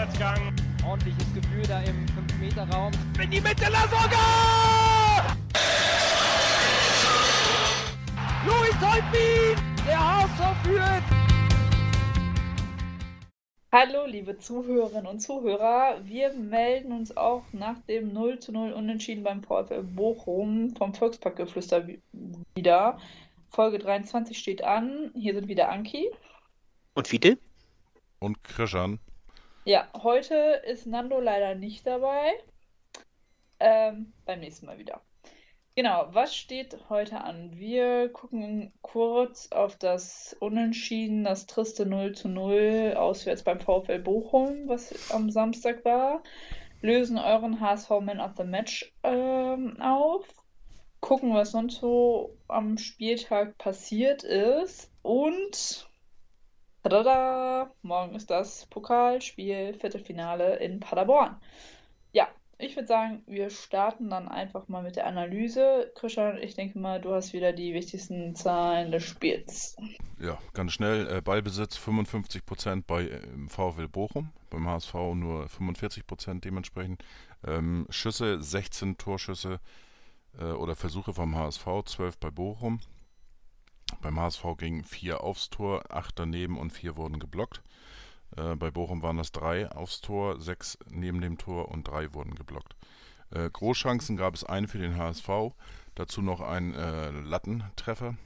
Rückwärtsgang. Ordentliches Gefühl da im 5-Meter-Raum. In die Mitte, Lasogga! Louis Holtbein! Der HSV führt! Hallo, liebe Zuhörerinnen und Zuhörer. Wir melden uns auch nach dem 0 zu 0 Unentschieden beim VfL Bochum vom Volksparkgeflüster wieder. Folge 23 steht an. Hier sind wieder Anki. Und Fiete? Und Krishan. Ja, heute ist Nando leider nicht dabei. Ähm, beim nächsten Mal wieder. Genau, was steht heute an? Wir gucken kurz auf das Unentschieden, das triste 0 zu 0 auswärts beim VfL Bochum, was am Samstag war. Lösen euren HSV Man of the Match ähm, auf. Gucken, was sonst so am Spieltag passiert ist. Und Tada! Morgen ist das Pokalspiel, Viertelfinale in Paderborn. Ja, ich würde sagen, wir starten dann einfach mal mit der Analyse. Christian, ich denke mal, du hast wieder die wichtigsten Zahlen des Spiels. Ja, ganz schnell. Äh, Ballbesitz 55% bei äh, VfL Bochum, beim HSV nur 45% dementsprechend. Ähm, Schüsse 16 Torschüsse äh, oder Versuche vom HSV, 12 bei Bochum. Beim HSV gingen vier aufs Tor, acht daneben und vier wurden geblockt. Äh, bei Bochum waren das drei aufs Tor, sechs neben dem Tor und drei wurden geblockt. Äh, Großchancen gab es einen für den HSV, dazu noch ein äh, Lattentreffer.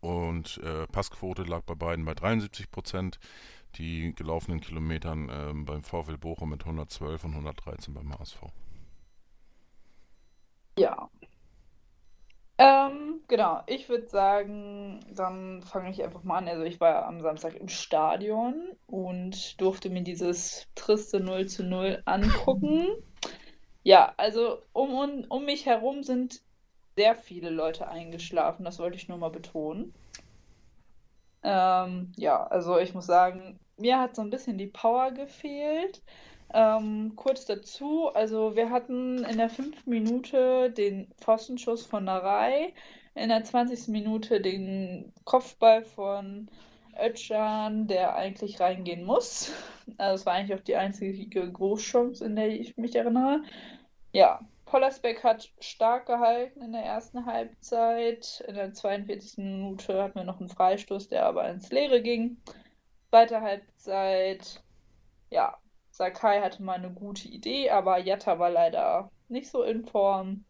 Und äh, Passquote lag bei beiden bei 73 Prozent. Die gelaufenen Kilometern ähm, beim VfL Bochum mit 112 und 113 beim HSV. Ja, ähm, genau, ich würde sagen, dann fange ich einfach mal an. Also ich war am Samstag im Stadion und durfte mir dieses triste 0 zu 0 angucken. Ja, also um, um, um mich herum sind sehr viele Leute eingeschlafen, das wollte ich nur mal betonen. Ähm, ja, also ich muss sagen, mir hat so ein bisschen die Power gefehlt. Ähm, kurz dazu, also wir hatten in der fünften Minute den Pfostenschuss von Narei, in der 20. Minute den Kopfball von Özcan, der eigentlich reingehen muss. Also es war eigentlich auch die einzige Großchance, in der ich mich erinnere. Ja, Pollersbeck hat stark gehalten in der ersten Halbzeit. In der 42. Minute hatten wir noch einen Freistoß, der aber ins Leere ging. Zweite Halbzeit, ja, Sakai hatte mal eine gute Idee, aber Jatta war leider nicht so in Form.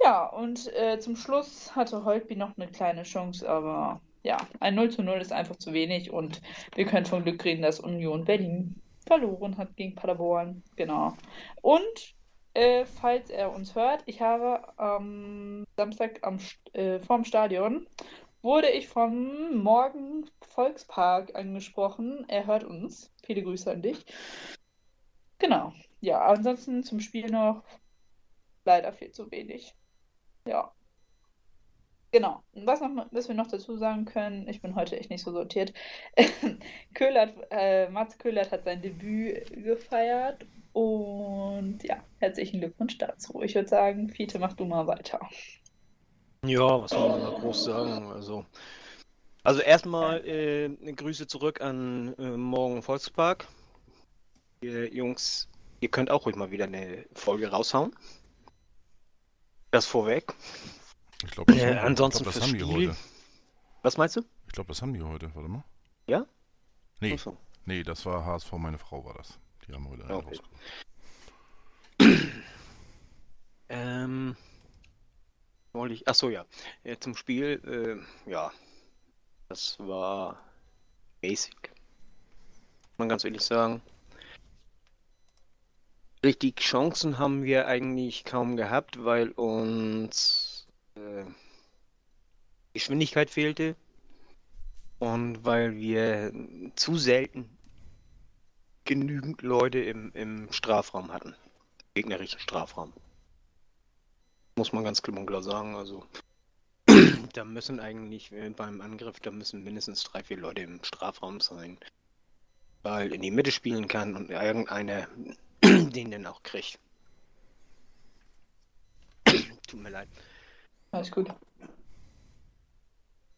Ja, und äh, zum Schluss hatte Holtby noch eine kleine Chance, aber ja, ein 0 zu 0 ist einfach zu wenig und wir können von Glück reden, dass Union Berlin verloren hat gegen Paderborn. Genau. Und äh, falls er uns hört, ich habe am Samstag am, äh, vorm Stadion wurde ich vom Morgen Volkspark angesprochen. Er hört uns. Viele Grüße an dich. Genau. Ja, ansonsten zum Spiel noch leider viel zu wenig. Ja. Genau. Was, noch, was wir noch dazu sagen können, ich bin heute echt nicht so sortiert. Köhlert, äh, Mats Köhlert hat sein Debüt gefeiert und ja, herzlichen Glückwunsch dazu. Ich würde sagen, Fiete, mach du mal weiter. Ja, was soll man da groß sagen? Also, also erstmal äh, Grüße zurück an äh, Morgen Volkspark. Ihr Jungs, ihr könnt auch ruhig mal wieder eine Folge raushauen. Das vorweg. Ich glaube, das, Äh, haben- ansonsten ich glaub, das fürs haben die Spiel. heute. Was meinst du? Ich glaube, das haben die heute. Warte mal. Ja? Nee, so. nee, das war HSV, meine Frau war das. Die haben heute einen Okay. rausgebracht. Ähm, wollte ich. Achso, ja. Äh, zum Spiel, äh, ja. Das war basic. Muss man ganz ehrlich sagen. Richtig Chancen haben wir eigentlich kaum gehabt, weil uns äh, Geschwindigkeit fehlte und weil wir zu selten genügend Leute im, im Strafraum hatten. Gegnerischen Strafraum. Muss man ganz klipp und klar sagen. Also da müssen eigentlich äh, beim Angriff, da müssen mindestens drei, vier Leute im Strafraum sein. Weil in die Mitte spielen kann und irgendeiner den dann auch kriegt. Tut mir leid. Alles gut.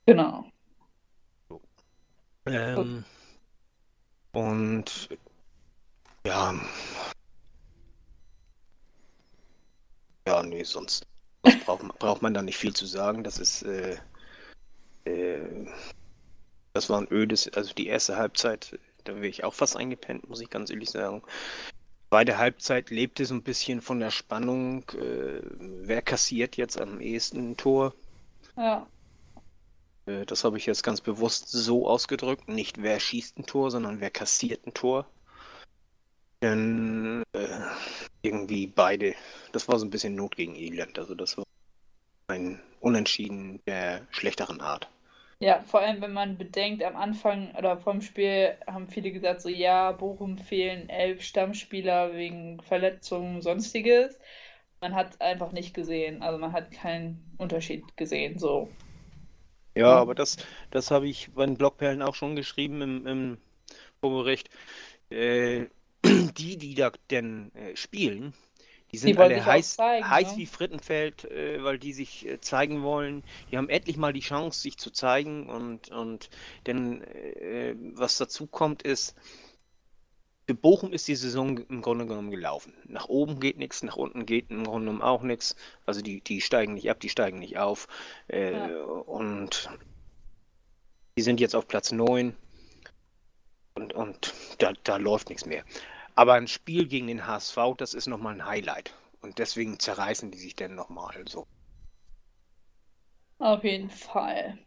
Genau. Ähm, und Ja. Ja, nee, sonst braucht, man- braucht man da nicht viel zu sagen. Das ist, äh, äh, das war ein ödes, also die erste Halbzeit, da wäre ich auch fast eingepennt, muss ich ganz ehrlich sagen. Zweite Halbzeit lebte so ein bisschen von der Spannung, äh, wer kassiert jetzt am ehesten ein Tor. Ja. Äh, Das habe ich jetzt ganz bewusst so ausgedrückt. Nicht wer schießt ein Tor, sondern wer kassiert ein Tor. Denn äh, irgendwie beide, das war so ein bisschen Not gegen Elend. Also das war ein Unentschieden der schlechteren Art. Ja, vor allem, wenn man bedenkt, am Anfang oder vom Spiel haben viele gesagt, so ja, Bochum fehlen elf Stammspieler wegen Verletzungen, sonstiges. Man hat einfach nicht gesehen, also man hat keinen Unterschied gesehen, so. Ja, Ja. aber das, das habe ich bei den Blockperlen auch schon geschrieben im, im Vorbericht. Äh, die, die da denn äh, spielen, die sind wollen alle heiß, zeigen, heiß ne? wie Frittenfeld, äh, weil die sich äh, zeigen wollen. Die haben endlich mal die Chance, sich zu zeigen. Und, und denn äh, was dazu kommt, ist, für Bochum ist die Saison im Grunde genommen gelaufen. Nach oben geht nichts, nach unten geht im Grunde genommen auch nichts. Also die, die steigen nicht ab, die steigen nicht auf. Äh, Ja. Und die sind jetzt auf Platz 9 und, und da, da läuft nichts mehr. Aber ein Spiel gegen den HSV, das ist nochmal ein Highlight. Und deswegen zerreißen die sich dann nochmal so. Auf jeden Fall.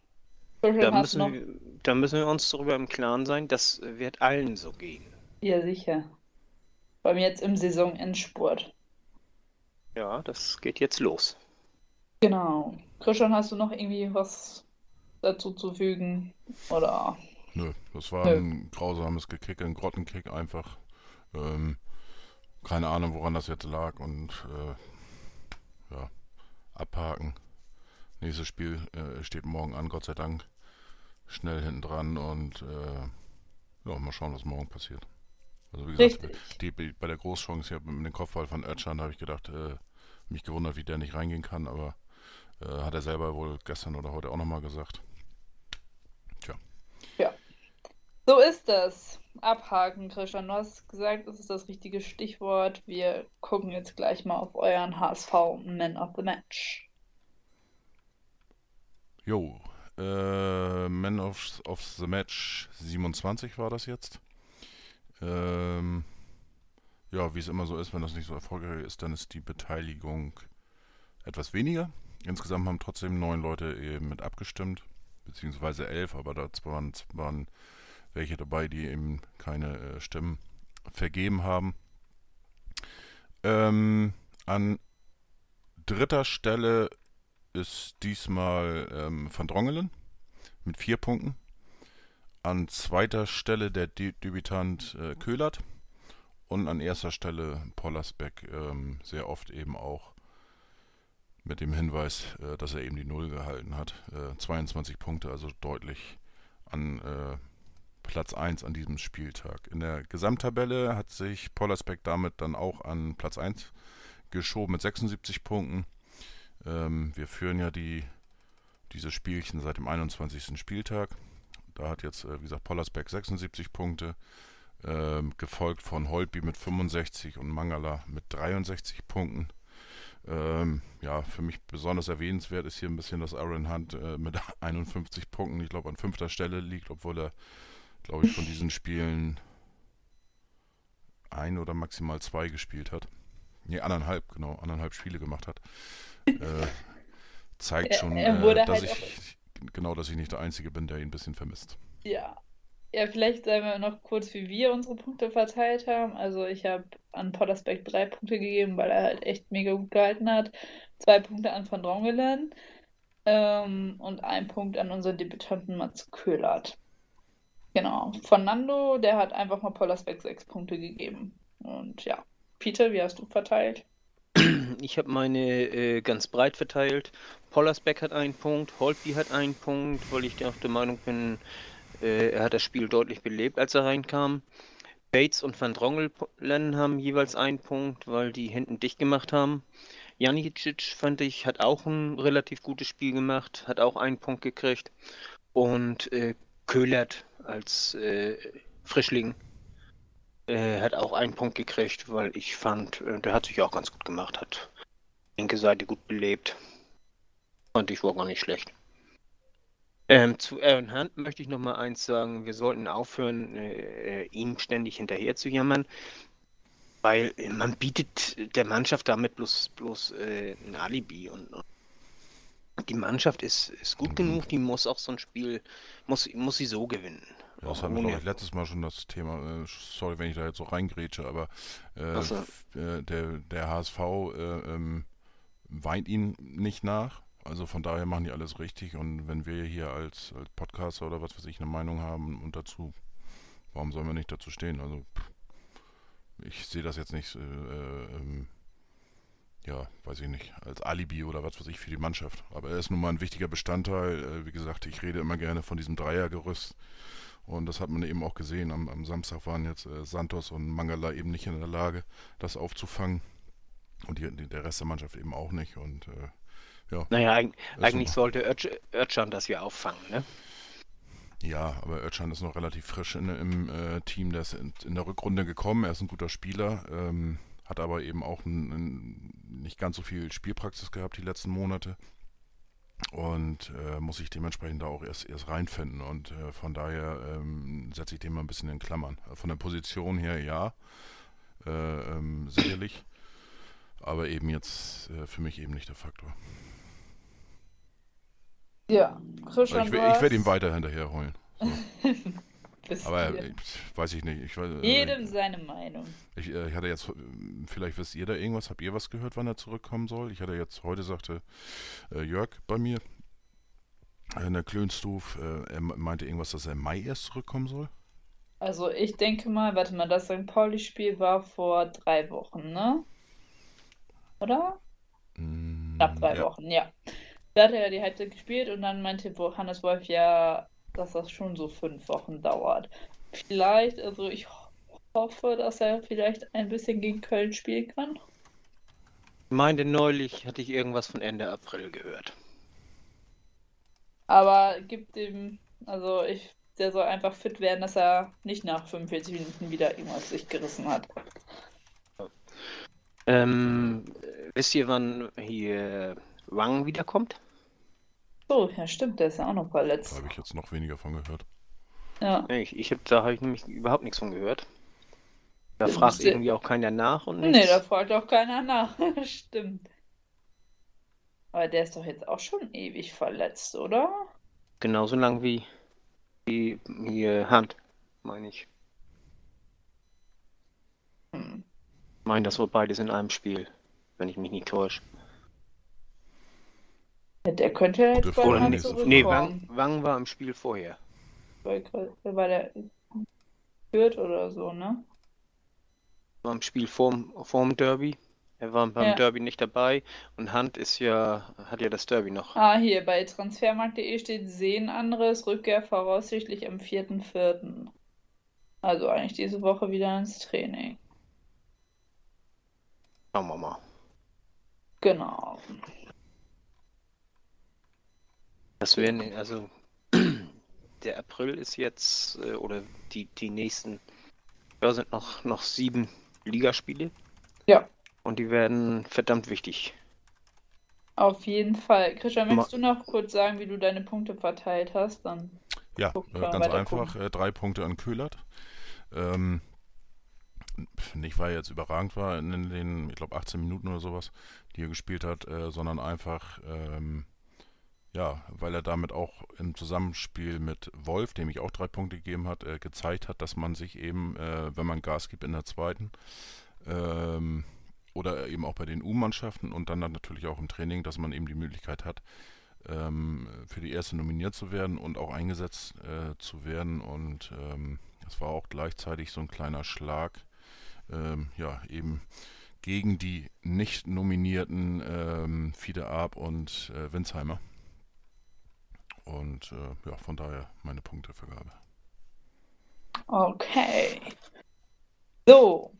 Da müssen, noch? wir, da müssen wir uns darüber im Klaren sein, das wird allen so gehen. Ja, sicher. Vor allem jetzt im Saisonendspurt. Ja, das geht jetzt los. Genau. Christian, hast du noch irgendwie was dazu zu fügen? Oder? Nö, das war Nö. ein grausames Gekick, ein Grottenkick einfach. Ähm, keine Ahnung, woran das jetzt lag und äh, ja, abhaken. Nächstes Spiel äh, steht morgen an, Gott sei Dank. Schnell hinten dran und äh, ja, mal schauen, was morgen passiert. Also wie gesagt, die, die, bei der Großchance hier mit dem Kopfball von Özcan habe ich gedacht, äh, mich gewundert, wie der nicht reingehen kann, aber äh, hat er selber wohl gestern oder heute auch nochmal gesagt. So ist es. Abhaken, Christian. Du hast gesagt, das ist das richtige Stichwort. Wir gucken jetzt gleich mal auf euren HSV Man of the Match. Jo, äh, Man of, of the Match 27 war das jetzt. Ähm, ja, wie es immer so ist, wenn das nicht so erfolgreich ist, dann ist die Beteiligung etwas weniger. Insgesamt haben trotzdem neun Leute eben mit abgestimmt, beziehungsweise elf, aber da waren, waren welche dabei, die eben keine äh, Stimmen vergeben haben. Ähm, an dritter Stelle ist diesmal ähm, Van Drongelen mit vier Punkten. An zweiter Stelle der De Debütant äh, Köhlert. Und an erster Stelle Pollersbeck, ähm, sehr oft eben auch mit dem Hinweis, äh, dass er eben die Null gehalten hat. Äh, 22 Punkte, also deutlich an äh, Platz 1 an diesem Spieltag. In der Gesamttabelle hat sich Pollersbeck damit dann auch an Platz 1 geschoben mit 76 Punkten. Ähm, wir führen ja die, diese Spielchen seit dem 21. Spieltag. Da hat jetzt, äh, wie gesagt, Pollersbeck 76 Punkte, ähm, gefolgt von Holtby mit 65 und Mangala mit 63 Punkten. Ähm, ja, für mich besonders erwähnenswert ist hier ein bisschen, dass Aaron Hunt äh, mit 51 Punkten, ich glaube, an fünfter Stelle liegt, obwohl er, glaube ich, von diesen Spielen ein oder maximal zwei gespielt hat. Nee, anderthalb, genau, anderthalb Spiele gemacht hat. Äh, zeigt schon, äh, dass halt ich, genau, dass ich nicht der Einzige bin, der ihn ein bisschen vermisst. Ja. Ja, vielleicht sagen wir noch kurz, wie wir unsere Punkte verteilt haben. Also ich habe an Pollersbeck drei Punkte gegeben, weil er halt echt mega gut gehalten hat. Zwei Punkte an Van Drongelen ähm, und ein Punkt an unseren Debütanten Mats Köhlert. Genau. Von Nando, der hat einfach mal Pollersbeck sechs Punkte gegeben. Und ja. Peter, wie hast du verteilt? Ich habe meine äh, ganz breit verteilt. Pollersbeck hat einen Punkt, Holtby hat einen Punkt, weil ich auch der Meinung bin, äh, er hat das Spiel deutlich belebt, als er reinkam. Bates und Van Drongelen haben jeweils einen Punkt, weil die hinten dicht gemacht haben. Janicic, fand ich, hat auch ein relativ gutes Spiel gemacht, hat auch einen Punkt gekriegt. Und äh, Köhlert als äh, Frischling äh, hat auch einen Punkt gekriegt, weil ich fand, äh, der hat sich auch ganz gut gemacht, hat linke Seite gut belebt. Fand ich war gar nicht schlecht. Ähm, zu Aaron Hunt möchte ich noch mal eins sagen. Wir sollten aufhören, äh, ihm ständig hinterher zu jammern, weil man bietet der Mannschaft damit bloß, bloß äh, ein Alibi und, und die Mannschaft ist, ist gut genug, die muss auch so ein Spiel, muss, muss sie so gewinnen. Ja, das hatten wir, glaube ich, letztes Mal schon das Thema. Äh, sorry, wenn ich da jetzt so reingrätsche, aber äh, so. äh, der, der HSV äh, ähm, weint ihn nicht nach. Also von daher machen die alles richtig. Und wenn wir hier als, als Podcaster oder was weiß ich eine Meinung haben und dazu, warum sollen wir nicht dazu stehen? Also ich sehe das jetzt nicht, äh, ähm, ja, weiß ich nicht, als Alibi oder was weiß ich für die Mannschaft. Aber er ist nun mal ein wichtiger Bestandteil. Äh, wie gesagt, ich rede immer gerne von diesem Dreiergerüst. Und das hat man eben auch gesehen. Am, am Samstag waren jetzt äh, Santos und Mangala eben nicht in der Lage, das aufzufangen. Und die, die, der Rest der Mannschaft eben auch nicht. Und äh, ja. Naja, eig eigentlich so. sollte Özcan das ja auffangen, ne? Ja, aber Özcan ist noch relativ frisch in, im äh, Team. Der ist in, in, der Rückrunde gekommen. Er ist ein guter Spieler. Ähm, hat aber eben auch ein, ein, nicht ganz so viel Spielpraxis gehabt die letzten Monate und äh, muss sich dementsprechend da auch erst, erst reinfinden. Und äh, von daher ähm, setze ich den mal ein bisschen in Klammern. Von der Position her ja, äh, ähm, sicherlich, aber eben jetzt äh, für mich eben nicht der Faktor. Ja, Christian, ich, ich werde ihm weiter hinterher heulen. So. Aber ich, weiß ich nicht. Ich, äh, Jedem seine Meinung. Ich, äh, ich, hatte jetzt, vielleicht wisst ihr da irgendwas, habt ihr was gehört, wann er zurückkommen soll? Ich hatte jetzt, heute sagte äh, Jörg bei mir, in der Klönstuf, äh, er meinte irgendwas, dass er im Mai erst zurückkommen soll. Also ich denke mal, warte mal, das St. Pauli-Spiel war vor drei Wochen, ne? Oder? Mm, Knapp drei ja. Wochen, ja. Da hat er ja die Halbzeit gespielt und dann meinte Hannes Wolf ja, dass das schon so fünf Wochen dauert. Vielleicht, also ich hoffe, dass er vielleicht ein bisschen gegen Köln spielen kann. Ich meinte neulich, hatte ich irgendwas von Ende April gehört. Aber gibt ihm, also ich, der soll einfach fit werden, dass er nicht nach 45 Minuten wieder irgendwas sich gerissen hat. Ähm, wisst ihr, wann hier Wang wiederkommt? So, ja stimmt, der ist ja auch noch Da verletzt. habe ich jetzt noch weniger von gehört. Ja. Ich, ich hab, da habe ich nämlich überhaupt nichts von gehört. Da Ja, fragt irgendwie auch keiner nach und Nee, nichts. da fragt auch keiner nach. Stimmt. Aber der ist doch jetzt auch schon ewig verletzt, oder? Genauso lang wie die hier Hand, meine ich. Hm. Ich meine, das war beides in einem Spiel, wenn ich mich nicht täusche. Der könnte ja jetzt nächste Frage. Nee. Wang, Wang war im Spiel vorher. Weil, weil der führt oder so, ne? War im Spiel vorm, vorm Derby. Er war beim Ja. Derby nicht dabei und Hand ist ja, hat ja das Derby noch. Ah, hier bei transfermarkt.de steht Sehnenanriss, Rückkehr voraussichtlich am 4.4. Also eigentlich diese Woche wieder ins Training. Schauen wir mal. Genau. Das wären, also der April ist jetzt, äh, oder die, die nächsten, ja, sind noch, noch sieben Ligaspiele. Ja. Und die werden verdammt wichtig. Auf jeden Fall. Christian, möchtest du noch kurz sagen, wie du deine Punkte verteilt hast? Dann Ja, äh, ganz einfach. Äh, drei Punkte an Köhlert. Ähm, nicht, weil er jetzt überragend war in den, ich glaube, 18 Minuten oder sowas, die er gespielt hat, äh, sondern einfach, ähm, ja, weil er damit auch im Zusammenspiel mit Wolf, dem ich auch drei Punkte gegeben hat, äh, gezeigt hat, dass man sich eben, äh, wenn man Gas gibt in der zweiten, ähm, oder eben auch bei den U-Mannschaften und dann, dann natürlich auch im Training, dass man eben die Möglichkeit hat, ähm, für die erste nominiert zu werden und auch eingesetzt äh, zu werden. Und ähm, das war auch gleichzeitig so ein kleiner Schlag, ähm, ja, eben gegen die nicht nominierten ähm, Fiede Arp und äh, Winsheimer. Und äh, ja, von daher meine Punktevergabe. Okay. So.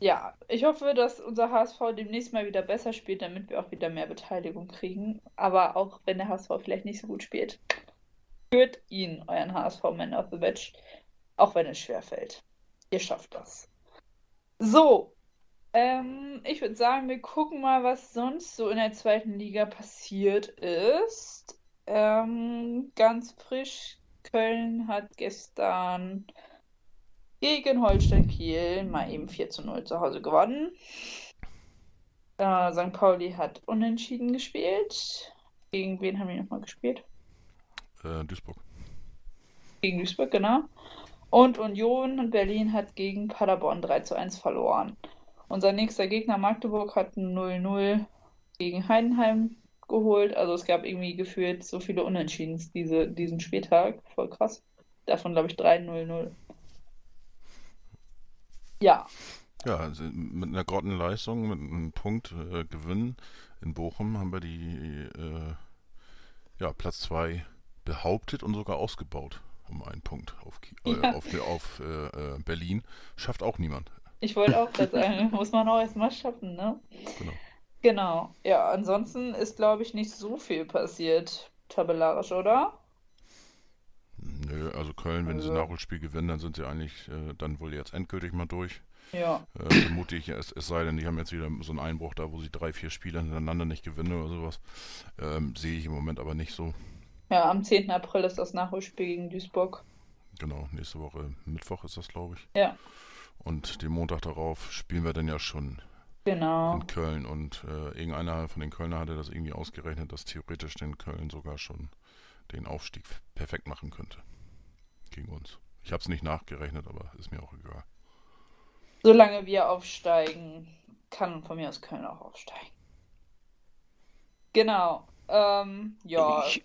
Ja, ich hoffe, dass unser HSV demnächst mal wieder besser spielt, damit wir auch wieder mehr Beteiligung kriegen. Aber auch wenn der HSV vielleicht nicht so gut spielt, führt ihn, euren HSV Man of the Match, auch wenn es schwer fällt. Ihr schafft das. So, ähm, ich würde sagen, wir gucken mal, was sonst so in der zweiten Liga passiert ist. Ähm, ganz frisch, Köln hat gestern gegen Holstein Kiel mal eben 4 zu 0 zu Hause gewonnen. Äh, St. Pauli hat unentschieden gespielt. Gegen wen haben wir nochmal gespielt? Äh, Duisburg. Gegen Duisburg, genau. Und Union Berlin hat gegen Paderborn 3 zu 1 verloren. Unser nächster Gegner Magdeburg hat ein 0-0 gegen Heidenheim geholt. Also es gab irgendwie gefühlt so viele Unentschiedens diese, diesen Spieltag. Voll krass. Davon glaube ich 3-0-0. Ja. Ja, also mit einer Grottenleistung, mit einem Punkt äh, Gewinn in Bochum haben wir die äh, ja, Platz 2 behauptet und sogar ausgebaut um einen Punkt auf, äh, Ja. auf, auf äh, äh, Berlin. Schafft auch niemand. Ich wollte auch gerade sagen, muss man auch erstmal schaffen, ne? Genau. Genau. Ja, ansonsten ist, glaube ich, nicht so viel passiert, tabellarisch, oder? Nö, also Köln, wenn sie Also- Nachholspiel gewinnen, dann sind sie eigentlich äh, dann wohl jetzt endgültig mal durch. Ja. Äh, vermute ich, es, es sei denn, die haben jetzt wieder so einen Einbruch da, wo sie drei, vier Spiele hintereinander nicht gewinnen oder sowas. Ähm, sehe ich im Moment aber nicht so. Ja, am 10. April ist das Nachholspiel gegen Duisburg. Genau, nächste Woche Mittwoch ist das, glaube ich. Ja. Und den Montag darauf spielen wir dann ja schon Genau. in Köln. Und äh, irgendeiner von den Kölner hatte das irgendwie ausgerechnet, dass theoretisch den Köln sogar schon den Aufstieg perfekt machen könnte. Gegen uns. Ich habe es nicht nachgerechnet, aber ist mir auch egal. Solange wir aufsteigen, kann von mir aus Köln auch aufsteigen. Genau. Ähm, ja. Ich,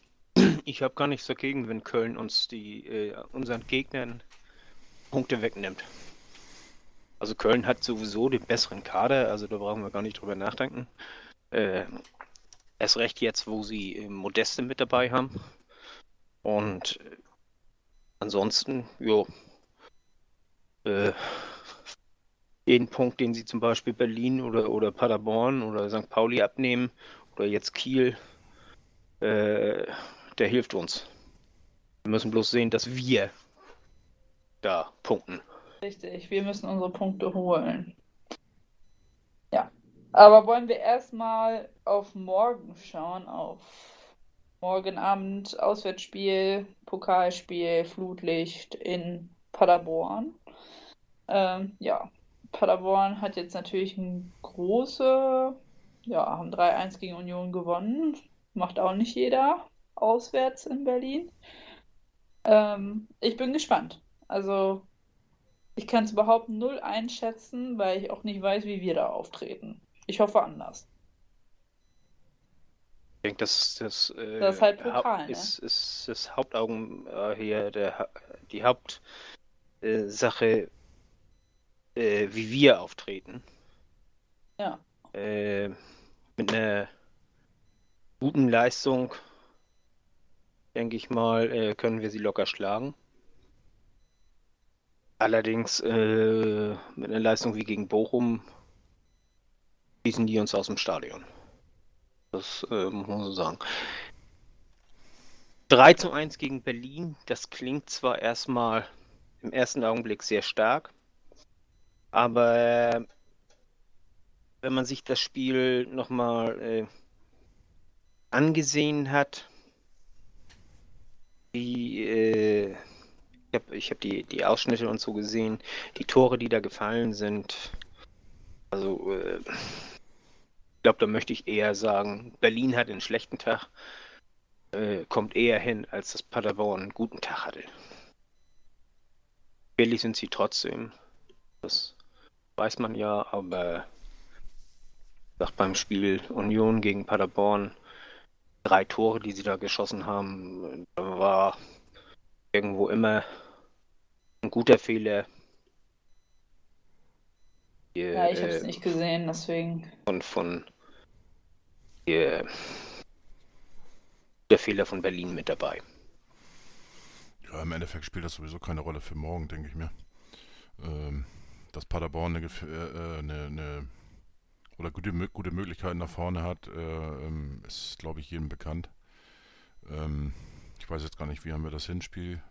ich habe gar nichts dagegen, wenn Köln uns die äh, unseren Gegnern Punkte wegnimmt. Also Köln hat sowieso den besseren Kader, also da brauchen wir gar nicht drüber nachdenken. Äh, erst recht jetzt, wo sie äh, Modeste mit dabei haben. Und äh, ansonsten, jo, äh, jeden Punkt, den sie zum Beispiel Berlin oder, oder Paderborn oder St. Pauli abnehmen, oder jetzt Kiel, äh, der hilft uns. Wir müssen bloß sehen, dass wir da punkten. Richtig, wir müssen unsere Punkte holen. Ja. Aber wollen wir erstmal auf morgen schauen, auf morgen Abend Auswärtsspiel, Pokalspiel, Flutlicht in Paderborn. Ähm, ja, Paderborn hat jetzt natürlich ein große, ja, haben 3-1 gegen Union gewonnen. Macht auch nicht jeder auswärts in Berlin. Ähm, ich bin gespannt. Also ich kann es überhaupt null einschätzen, weil ich auch nicht weiß, wie wir da auftreten. Ich hoffe anders. Ich denke, das, das, äh, Das ist halt Pokal, ne? ist, ist das Hauptaugen äh, hier, der, die Hauptsache, äh, äh, wie wir auftreten. Ja. Äh, mit einer guten Leistung, denke ich mal, äh, können wir sie locker schlagen. Allerdings äh, mit einer Leistung wie gegen Bochum schießen die uns aus dem Stadion. Das äh, muss man so sagen. 3 zu 1 gegen Berlin, das klingt zwar erstmal im ersten Augenblick sehr stark, aber wenn man sich das Spiel nochmal äh, angesehen hat, wie äh, ich habe ich hab die, die Ausschnitte und so gesehen, die Tore, die da gefallen sind, also äh, ich glaube, da möchte ich eher sagen, Berlin hat einen schlechten Tag, äh, kommt eher hin, als dass Paderborn einen guten Tag hatte. Billig sind sie trotzdem, das weiß man ja, aber ich sag beim Spiel Union gegen Paderborn, drei Tore, die sie da geschossen haben, da war irgendwo immer ein guter Fehler. Hier, Ja, ich habe es äh, nicht gesehen, deswegen. von, von hier, der Fehler von Berlin mit dabei. Ja, im Endeffekt spielt das sowieso keine Rolle für morgen, denke ich mir. Ähm, dass Paderborn eine, äh, äh, eine, eine oder gute, gute Möglichkeiten nach vorne hat, äh, ähm, ist, glaube ich, jedem bekannt. Ähm, ich weiß jetzt gar nicht, wie haben wir das Hinspiel?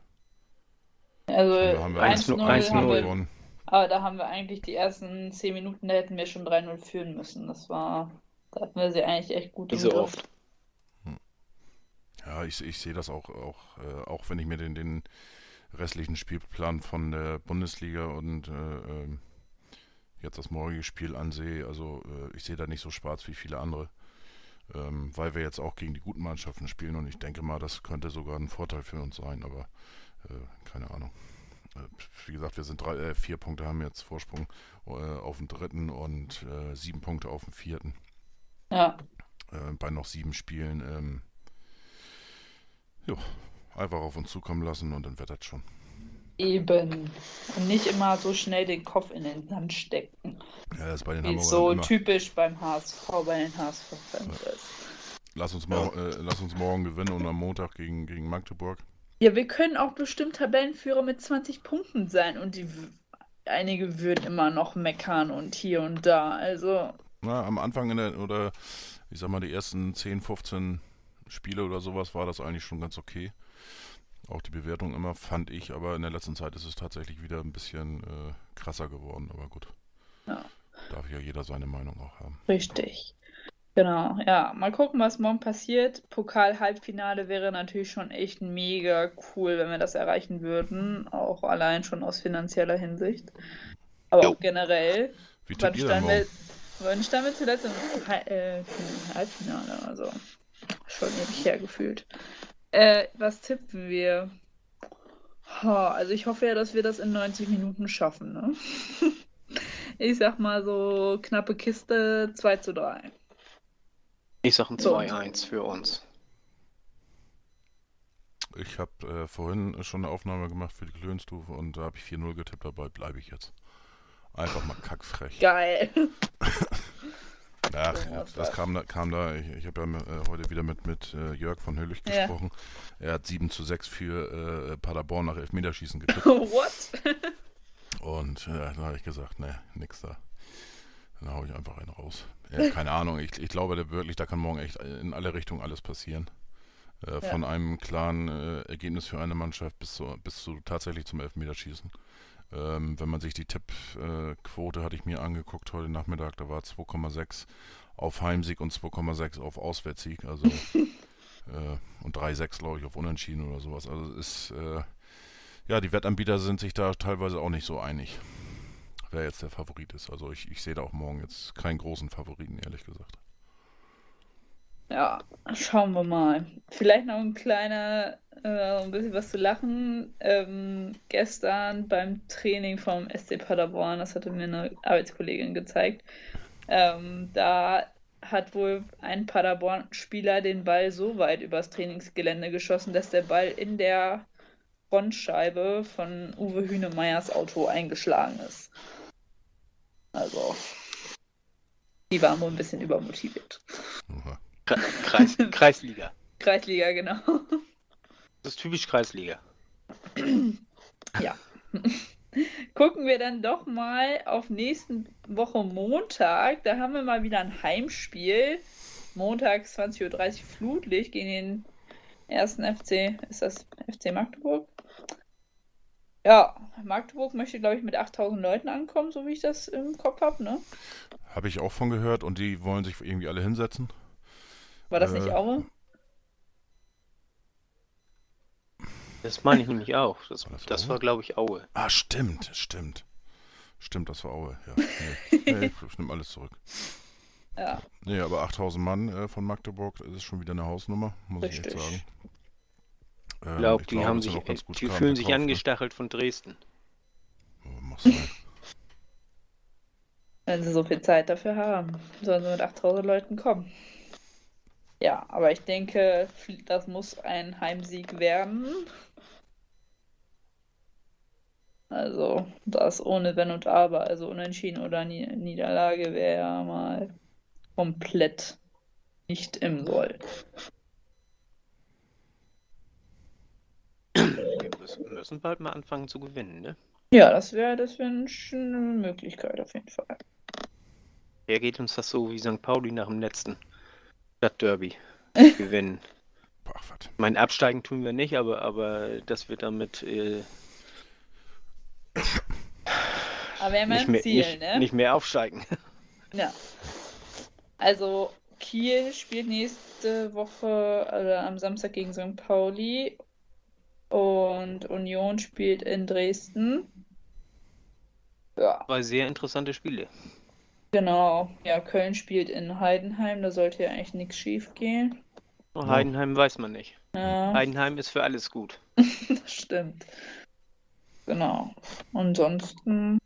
Also Haben wir, haben wir 1-0 1-0 haben wir, gewonnen. Aber da haben wir eigentlich die ersten 10 Minuten, da hätten wir schon 3-0 führen müssen. Das war, da hatten wir sie eigentlich echt gut Wie im so Griff. oft. Ja, ich, ich sehe das auch, auch, äh, auch wenn ich mir den, den restlichen Spielplan von der Bundesliga und äh, ähm, jetzt das morgige Spiel ansehe. Also äh, ich sehe da nicht so schwarz wie viele andere, ähm, weil wir jetzt auch gegen die guten Mannschaften spielen und ich denke mal, das könnte sogar ein Vorteil für uns sein, aber äh, keine Ahnung. Äh, Wie gesagt, wir sind drei, äh, vier Punkte haben jetzt Vorsprung äh, auf den dritten und äh, sieben Punkte auf den vierten Ja, bei noch sieben Spielen. Ähm, jo, einfach auf uns zukommen lassen und dann wird das schon. Eben. Und nicht immer so schnell den Kopf in den Sand stecken. Ja, das ist bei den Wie Hamburgern so immer. typisch beim HSV, bei den HSV-Fans ist. Lass uns, mal, äh, lass uns morgen gewinnen und am Montag gegen, gegen Magdeburg. Ja, wir können auch bestimmt Tabellenführer mit 20 Punkten sein und die einige würden immer noch meckern und hier und da. Also, Na, am Anfang in der, oder ich sag mal, die ersten 10, 15 Spiele oder sowas war das eigentlich schon ganz okay. Auch die Bewertung immer, fand ich, aber in der letzten Zeit ist es tatsächlich wieder ein bisschen äh, krasser geworden, aber gut. Ja. Darf ja jeder seine Meinung auch haben. richtig. Genau, ja. Mal gucken, was morgen passiert. Pokal-Halbfinale wäre natürlich schon echt mega cool, wenn wir das erreichen würden. Auch allein schon aus finanzieller Hinsicht. Aber Jo. auch generell. Wie Wann standen wir, wann standen wir zuletzt im äh, Halbfinale? Also schon ewig her gefühlt. Äh, was tippen wir? Ha, also ich hoffe ja, dass wir das in 90 Minuten schaffen, ne? Ich sag mal so knappe Kiste 2 zu 3. Ich sag ein So. 2-1 für uns. Ich habe äh, vorhin schon eine Aufnahme gemacht für die Klönstufe und da habe ich 4-0 getippt, dabei bleibe ich jetzt. Einfach mal kackfrech. Geil. Ach, ja, das kam da, kam da ich, ich habe ja äh, heute wieder mit, mit äh, Jörg von Höllich Ja. gesprochen. Er hat 7 zu 6 für äh, Paderborn nach Elfmeterschießen getippt. What? Und äh, dann habe ich gesagt, ne, nix da. Dann hau ich einfach einen raus. Ja, keine Ahnung, ich, ich glaube wirklich, da kann morgen echt in alle Richtungen alles passieren. Äh, Von einem klaren äh, Ergebnis für eine Mannschaft bis zu, bis zu tatsächlich zum Elfmeterschießen. Ähm, wenn man sich die Tippquote, hatte ich mir angeguckt heute Nachmittag, da war 2,6 auf Heimsieg und 2,6 auf Auswärtssieg. Also äh, und 3,6 glaube ich auf Unentschieden oder sowas. Also es ist äh, ja, die Wettanbieter sind sich da teilweise auch nicht so einig, wer jetzt der Favorit ist. Also ich, ich sehe da auch morgen jetzt keinen großen Favoriten, ehrlich gesagt. Ja, schauen wir mal. Vielleicht noch ein kleiner, äh, ein bisschen was zu lachen. Ähm, gestern beim Training vom SC Paderborn, das hatte mir eine Arbeitskollegin gezeigt, ähm, da hat wohl ein Paderborn-Spieler den Ball so weit übers Trainingsgelände geschossen, dass der Ball in der Frontscheibe von Uwe Hühnemeyers Auto eingeschlagen ist. Also, die waren wohl ein bisschen übermotiviert. Kreis, Kreisliga. Kreisliga, genau. Das ist typisch Kreisliga. Gucken wir dann doch mal auf nächsten Woche Montag. Da haben wir mal wieder ein Heimspiel. Montags 20.30 Uhr Flutlicht gegen den ersten FC. Ist das FC Magdeburg? Ja, Magdeburg möchte, glaube ich, mit 8000 Leuten ankommen, so wie ich das im Kopf habe, ne? Habe ich auch von gehört und die wollen sich irgendwie alle hinsetzen. War das nicht Äh, Aue? Das meine ich nämlich auch. Das, War das das war, glaube ich, Aue. Ah, stimmt, stimmt. Stimmt, das war Aue, ja. Nee, nee, ich nehme alles zurück. Ja, Nee, aber 8000 Mann äh, von Magdeburg, das ist schon wieder eine Hausnummer, muss ich echt Richtig. sagen. Ähm, Ich glaube, die haben sich, auch ganz gut die fühlen sich verkauft, ne? angestachelt von Dresden. Oh, wenn sie so viel Zeit dafür haben, sollen sie mit 8000 Leuten kommen. Ja, aber ich denke, das muss ein Heimsieg werden. Also, das ohne Wenn und Aber, also Unentschieden oder Ni Niederlage wäre ja mal komplett nicht im Soll. Wir müssen, müssen bald mal anfangen zu gewinnen, ne? Ja, das wäre das wär eine schöne Möglichkeit auf jeden Fall. Wer geht uns das so wie St. Pauli nach dem letzten Stadtderby gewinnen? Was. Mein Absteigen tun wir nicht, aber, aber das wird damit äh, Aber wir haben ja nicht, ein mehr, Ziel, nicht, ne? nicht mehr aufsteigen. Ja. Also Kiel spielt nächste Woche oder am Samstag gegen St. Pauli und Union spielt in Dresden. Ja, Zwei sehr interessante Spiele. genau. Ja, Köln spielt in Heidenheim, da sollte ja eigentlich nichts schief gehen. Heidenheim weiß man nicht. Ja, Heidenheim ist für alles gut. das stimmt. Genau. Ansonsten,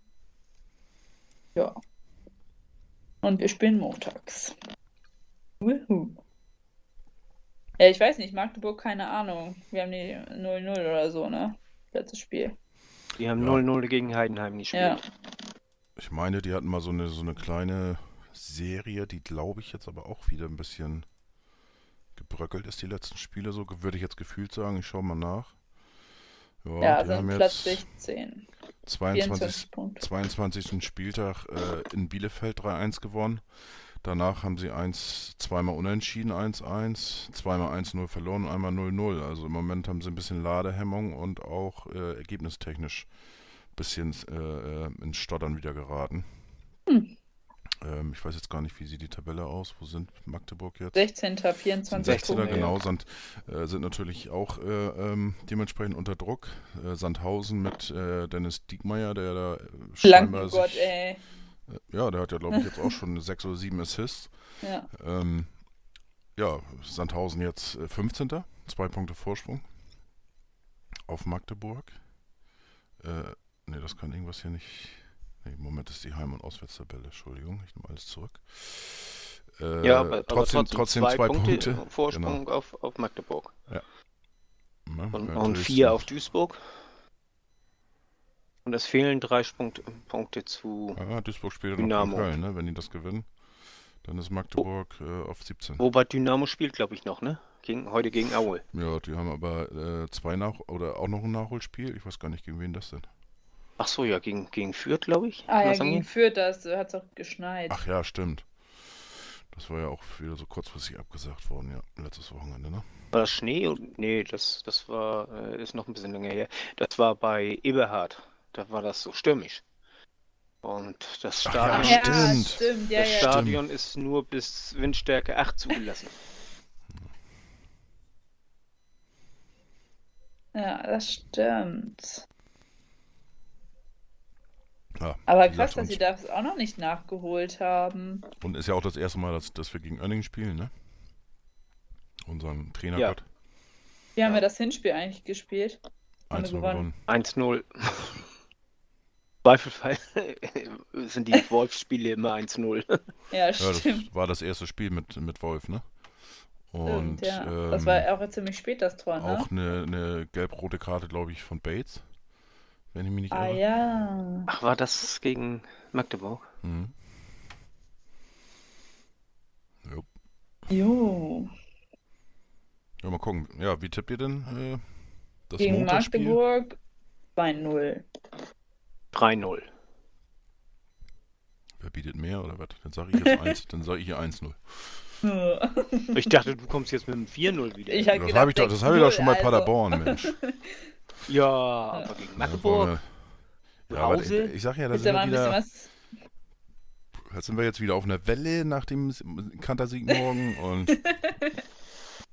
ja. Und wir spielen montags. Wuhu. Ja, ich weiß nicht, Magdeburg, keine Ahnung. Wir haben die 0-0 oder so, ne? Letztes Spiel. Die haben Ja. 0-0 gegen Heidenheim Ja. gespielt. Ich meine, die hatten mal so eine, so eine kleine Serie, die glaube ich jetzt aber auch wieder ein bisschen gebröckelt ist, die letzten Spiele, so würde ich jetzt gefühlt sagen. Ich schaue mal nach. Ja, Ja, sind haben Platz jetzt 16. 22, 24 Punkte. 22. Spieltag äh, in Bielefeld 3-1 gewonnen. Danach haben sie eins, zweimal unentschieden 1-1, zweimal 1-0 verloren und einmal 0-0. Also im Moment haben sie ein bisschen Ladehemmung und auch äh, ergebnistechnisch ein bisschen äh, äh, ins Stottern wieder geraten. Hm. Ähm, ich weiß jetzt gar nicht, wie sieht die Tabelle aus. Wo sind Magdeburg jetzt? 16. Sind 24 16er, Punkte. genau, sind, äh, sind natürlich auch äh, ähm, dementsprechend unter Druck. Äh, Sandhausen mit äh, Dennis Diekmeyer, der da äh, scheinbar Gott, sich, ey. äh, ja, der hat ja glaube ich jetzt auch schon sechs oder sieben Assists. Ja. Ähm, ja, Sandhausen jetzt äh, 15. Zwei Punkte Vorsprung auf Magdeburg. Äh, ne, das kann irgendwas hier nicht. Nee, im Moment ist die Heim- und Auswärtstabelle. Entschuldigung, ich nehme alles zurück. Äh, Ja, aber, trotzdem, aber trotzdem zwei, Punkte. Vorsprung auf, auf Magdeburg. Ja, Und, und vier auf Duisburg. Und es fehlen drei Punkt, Punkte zu. Ja, Duisburg spielt noch Dynamo. gegen Köln, ne? Wenn die das gewinnen, dann ist Magdeburg äh, auf 17. Wobei Dynamo spielt, glaube ich, noch, ne? Gegen, heute gegen Aue. Ja, die haben aber äh, zwei nach oder auch noch ein Nachholspiel. Ich weiß gar nicht, gegen wen das denn. Ach so, ja, gegen, gegen Fürth, glaube ich. Ah ja, das gegen? Fürth, da hat es auch geschneit. Ach ja, stimmt. Das war ja auch wieder so kurzfristig abgesagt worden, ja, letztes Wochenende, ne? War das Schnee? Und- Nee, das, das war, äh, ist noch ein bisschen länger her. Das war bei Eberhard. Da war das so stürmisch. Und das Ach ja, Stadion, ja, stimmt. stimmt, ja, das ja. Stadion ist nur bis Windstärke 8 zugelassen. Ja, das stimmt. Ja, Aber krass, gesagt, dass sie das auch noch nicht nachgeholt haben. Und ist ja auch das erste Mal, dass, dass wir gegen Oenning spielen, ne? Unseren Trainer Ja. Gott. Wie haben Ja. wir das Hinspiel eigentlich gespielt? Haben wir 1 gewonnen. gewonnen. 1-0. Zweifelfall sind die Wolfsspiele immer 1-0. Ja, Ja, das stimmt. war das erste Spiel mit, mit Wolf, ne? Und stimmt ja. ähm, das war auch ziemlich spät, das Tor, ne? auch eine, eine gelb-rote Karte, glaube ich, von Bates. Wenn ich mich nicht ah irre. ja. Ach, war das gegen Magdeburg? Mhm. Jo. Jo. Ja, mal gucken. Ja, wie tippt ihr denn äh, das Gegen? Magdeburg 2-0. 3-0. Wer bietet mehr oder was? Dann sage ich jetzt 1, dann sage ich hier 1-0. Ich dachte, du kommst jetzt mit dem 4-0 wieder. Ich hab Das habe ich, doch- das hab ich doch schon bei 6-0, Paderborn, Mensch. Ja, aber gegen Magdeburg. Ja, aber ich, sag ja, da Ist wir wieder, was. da sind wir jetzt wieder auf einer Welle nach dem Kantersieg morgen und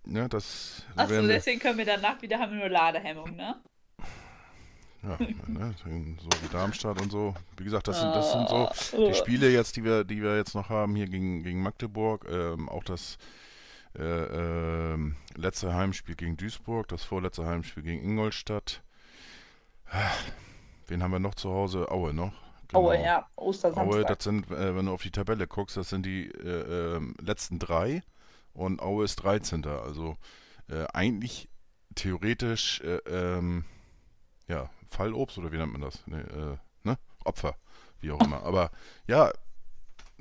ja, das Achso, deswegen können wir danach wieder haben wir nur Ladehemmung, ne? ja, ne, so wie Darmstadt und so. Wie gesagt, das sind, das sind so Oh. die Spiele jetzt, die wir, die wir jetzt noch haben hier gegen, gegen Magdeburg, ähm, auch das äh, ähm, letzte Heimspiel gegen Duisburg, das vorletzte Heimspiel gegen Ingolstadt. Ah, Wen haben wir noch zu Hause? Aue noch. Aue, Genau. ja, Ostersamstag. Aue, das sind, äh, wenn du auf die Tabelle guckst, das sind die äh, ähm, letzten drei und Aue ist 13. Also äh, eigentlich theoretisch äh, ähm, ja, Fallobst oder wie nennt man das? Nee, ne? Opfer, wie auch immer. Aber ja,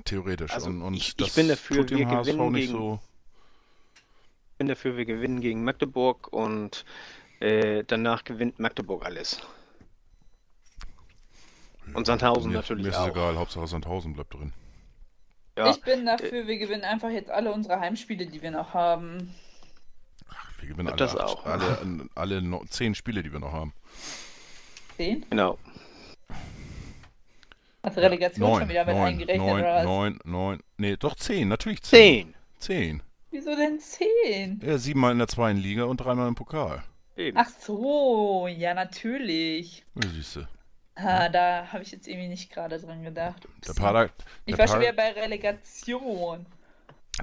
theoretisch. Also und und ich- ich bin dafür, tut dem wir HSV gewinnen nicht gegen- so. Ich bin dafür, wir gewinnen gegen Magdeburg und äh, danach gewinnt Magdeburg alles. Und Sandhausen mir, natürlich Mir ist es auch. egal, Hauptsache Sandhausen bleibt drin. Ja, Ich bin dafür, wir gewinnen einfach jetzt alle unsere Heimspiele, die wir noch haben. Wir gewinnen alle, Das acht, auch. alle, alle no, zehn Spiele, die wir noch haben. Zehn? genau. Hast du Relegation neun, schon wieder mit neun, eingerechnet neun, oder was? neun, neun, nee, doch zehn, natürlich zehn. Zehn. Zehn. Wieso denn 10? Ja, siebenmal in der zweiten Liga und dreimal im Pokal. Eben. Ach so, ja, natürlich. Ja, siehst du. Ah, da habe ich jetzt irgendwie nicht gerade dran gedacht. Der. Pader, ich der, war schon wieder bei Relegation.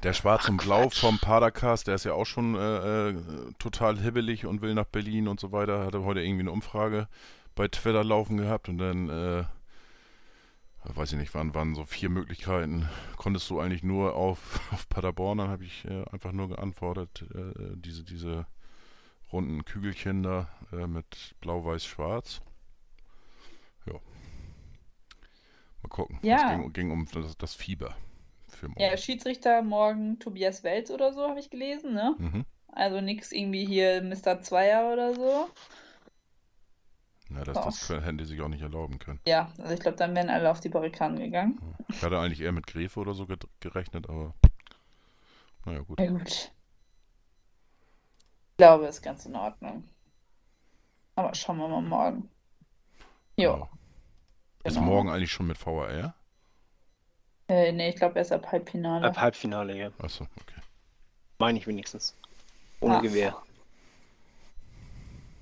der Schwarz und Blau vom Padercast, der ist ja auch schon äh, äh, total hibbelig und will nach Berlin und so weiter. Hatte heute irgendwie eine Umfrage bei Twitter laufen gehabt und dann, äh, weiß ich nicht, waren, waren so vier Möglichkeiten. Konntest du eigentlich nur auf, auf Paderborn, dann habe ich äh, einfach nur geantwortet, äh, diese, diese runden Kügelchen da äh, mit Blau, Weiß, Schwarz. Ja. Mal gucken. Ja. Es ging, ging um das, das Fieber für morgen. Ja, Schiedsrichter morgen Tobias Welz oder so, habe ich gelesen, ne? Mhm. Also nix irgendwie hier Mr. Zweier oder so. Ja, das, das können- hätten die sich auch nicht erlauben können. Ja, also ich glaube, dann wären alle auf die Barrikaden gegangen. Ich hatte eigentlich eher mit Gräfe oder so ge- gerechnet, aber naja, gut. Ja, gut. Ich glaube, ist ganz in Ordnung. Aber schauen wir mal morgen. Jo, Ja. Ist genau. morgen eigentlich schon mit VAR? Äh, nee, ich glaube erst ab Halbfinale. Ab Halbfinale, ja. Achso, okay. Meine ich wenigstens. Ohne Ah. Gewehr.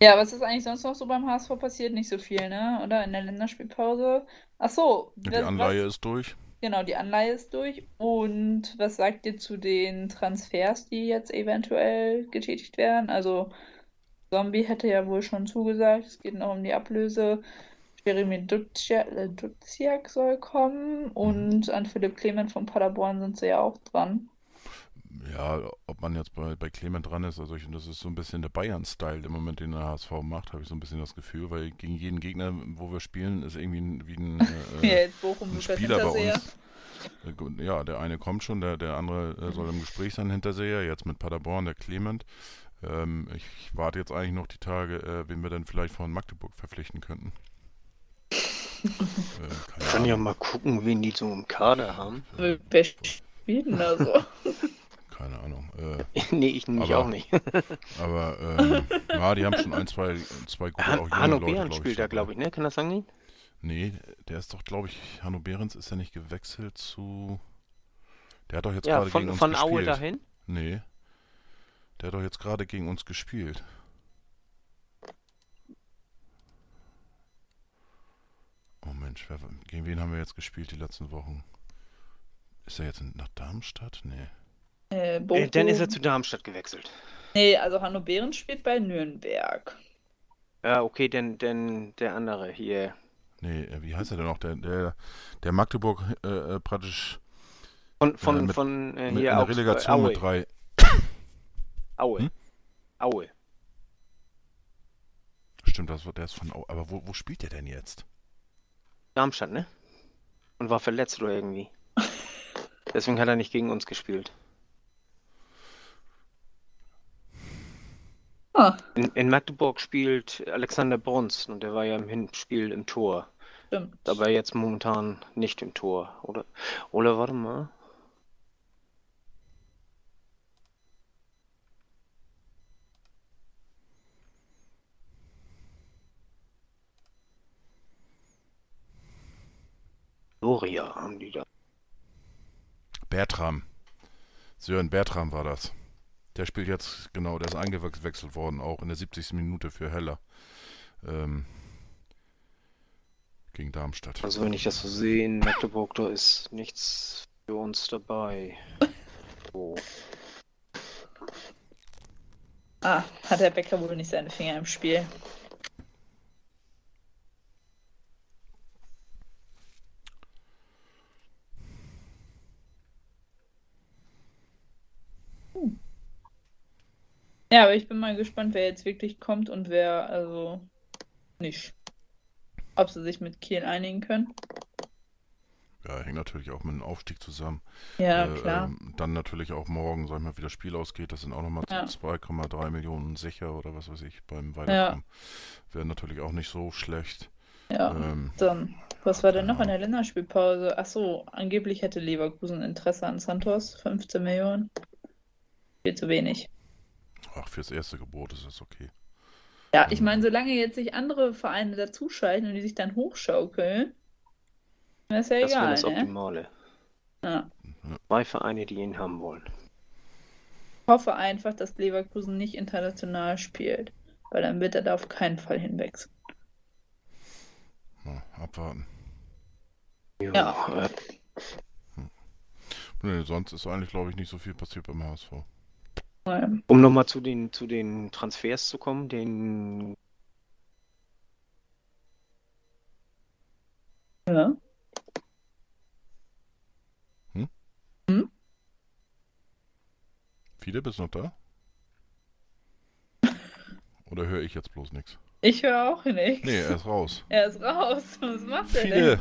Ja, was ist eigentlich sonst noch so beim HSV passiert? Nicht so viel, ne? Oder in der Länderspielpause? Ach so, Die Anleihe was, ist durch. genau, die Anleihe ist durch. Und was sagt ihr zu den Transfers, die jetzt eventuell getätigt werden? Also, Zombie hätte ja wohl schon zugesagt, es geht noch um die Ablöse. Jeremy Duziak, äh, Duziak soll kommen und an Philipp Clement von Paderborn sind sie ja auch dran. Ja, ob man jetzt bei, bei Clement dran ist, also ich, das ist so ein bisschen der Bayern-Style im Moment, den der HSV macht, habe ich so ein bisschen das Gefühl, weil gegen jeden Gegner, wo wir spielen, ist irgendwie ein, wie ein, äh, ein Spieler bei uns. Äh, Ja, der eine kommt schon, der, der andere äh, soll im Gespräch sein, Hinterseher, jetzt mit Paderborn, der Clement. Ähm, ich, ich warte jetzt eigentlich noch die Tage, äh, wen wir dann vielleicht von Magdeburg verpflichten könnten. äh, Können ja mal gucken, wen die so im Kader haben. Wer spielt denn da so? Keine Ahnung. Äh, nee, ich nämlich auch nicht. aber ähm, ja, die haben schon ein, zwei, zwei gute, auch Han junge Hanno Leute, Behrens spielt da, glaube ich, ne? Kann das sein? Nee, der ist doch, glaube ich, Hanno Behrens ist ja nicht gewechselt zu. Der hat doch jetzt Ja, gerade gegen von, uns von Aue gespielt. dahin. Nee. Der hat doch jetzt gerade gegen uns gespielt. Oh Mensch, wer, gegen wen haben wir jetzt gespielt die letzten Wochen? Ist er jetzt nach Darmstadt? Nee. Äh, Äh, dann ist er zu Darmstadt gewechselt. Nee, also Hanno Behrens spielt bei Nürnberg. Ja, okay, denn, denn der andere hier. Nee, äh, wie heißt er denn noch? Der, der, der Magdeburg äh, äh, praktisch Von, von, mit- von äh, mit hier in der Augsburg- Relegation Aue. mit drei. Aue. Hm? Aue. Stimmt, das war der ist von Au. Aber wo, wo spielt der denn jetzt? Darmstadt, ne? Und war verletzt oder irgendwie. Deswegen hat er nicht gegen uns gespielt. Ah, In, in Magdeburg spielt Alexander Brunst und der war ja im Hinspiel im Tor. stimmt. Aber jetzt momentan nicht im Tor, oder? Oder warte mal. Doria haben die da. Bertram. Sören Bertram war das. Der spielt jetzt, genau, der ist eingewechselt worden, auch in der 70. Minute für Heller. Ähm, gegen Darmstadt. Also wenn ich das so sehe, in Magdeburg, da ist nichts für uns dabei. So. Ah, hat der Becker wohl nicht seine Finger im Spiel. Ja, aber ich bin mal gespannt, wer jetzt wirklich kommt und wer also nicht. Ob sie sich mit Kiel einigen können. Ja, hängt natürlich auch mit dem Aufstieg zusammen. Ja, Äh, klar. ähm, dann natürlich auch morgen, sag ich mal, wie das Spiel ausgeht. Das sind auch nochmal Ja. 2,3 Millionen sicher oder was weiß ich beim Weiterkommen. Wäre natürlich auch nicht so schlecht. Ja. Ähm, Dann, was war denn noch in Ja. der Länderspielpause? Ach so, angeblich hätte Leverkusen Interesse an Santos, 15 Millionen. Viel zu wenig. Ach, fürs erste Gebot ist es okay. Ja, ich meine, solange jetzt sich andere Vereine dazuschalten und die sich dann hochschaukeln, Das ist ja Das wäre egal, das ne? Optimale. Ja. Zwei Vereine, die ihn haben wollen. Ich hoffe einfach, dass Leverkusen nicht international spielt, weil dann wird er da auf keinen Fall hinwechseln. Ja, abwarten. Ja. äh, Nee, sonst ist eigentlich, glaube ich, nicht so viel passiert beim HSV. Um nochmal zu den, zu den Transfers zu kommen, den Ja. Viele, bist du noch da? Oder höre ich jetzt bloß nichts? Ich höre auch nichts. Nee, er ist raus. Er ist raus. Was macht er denn?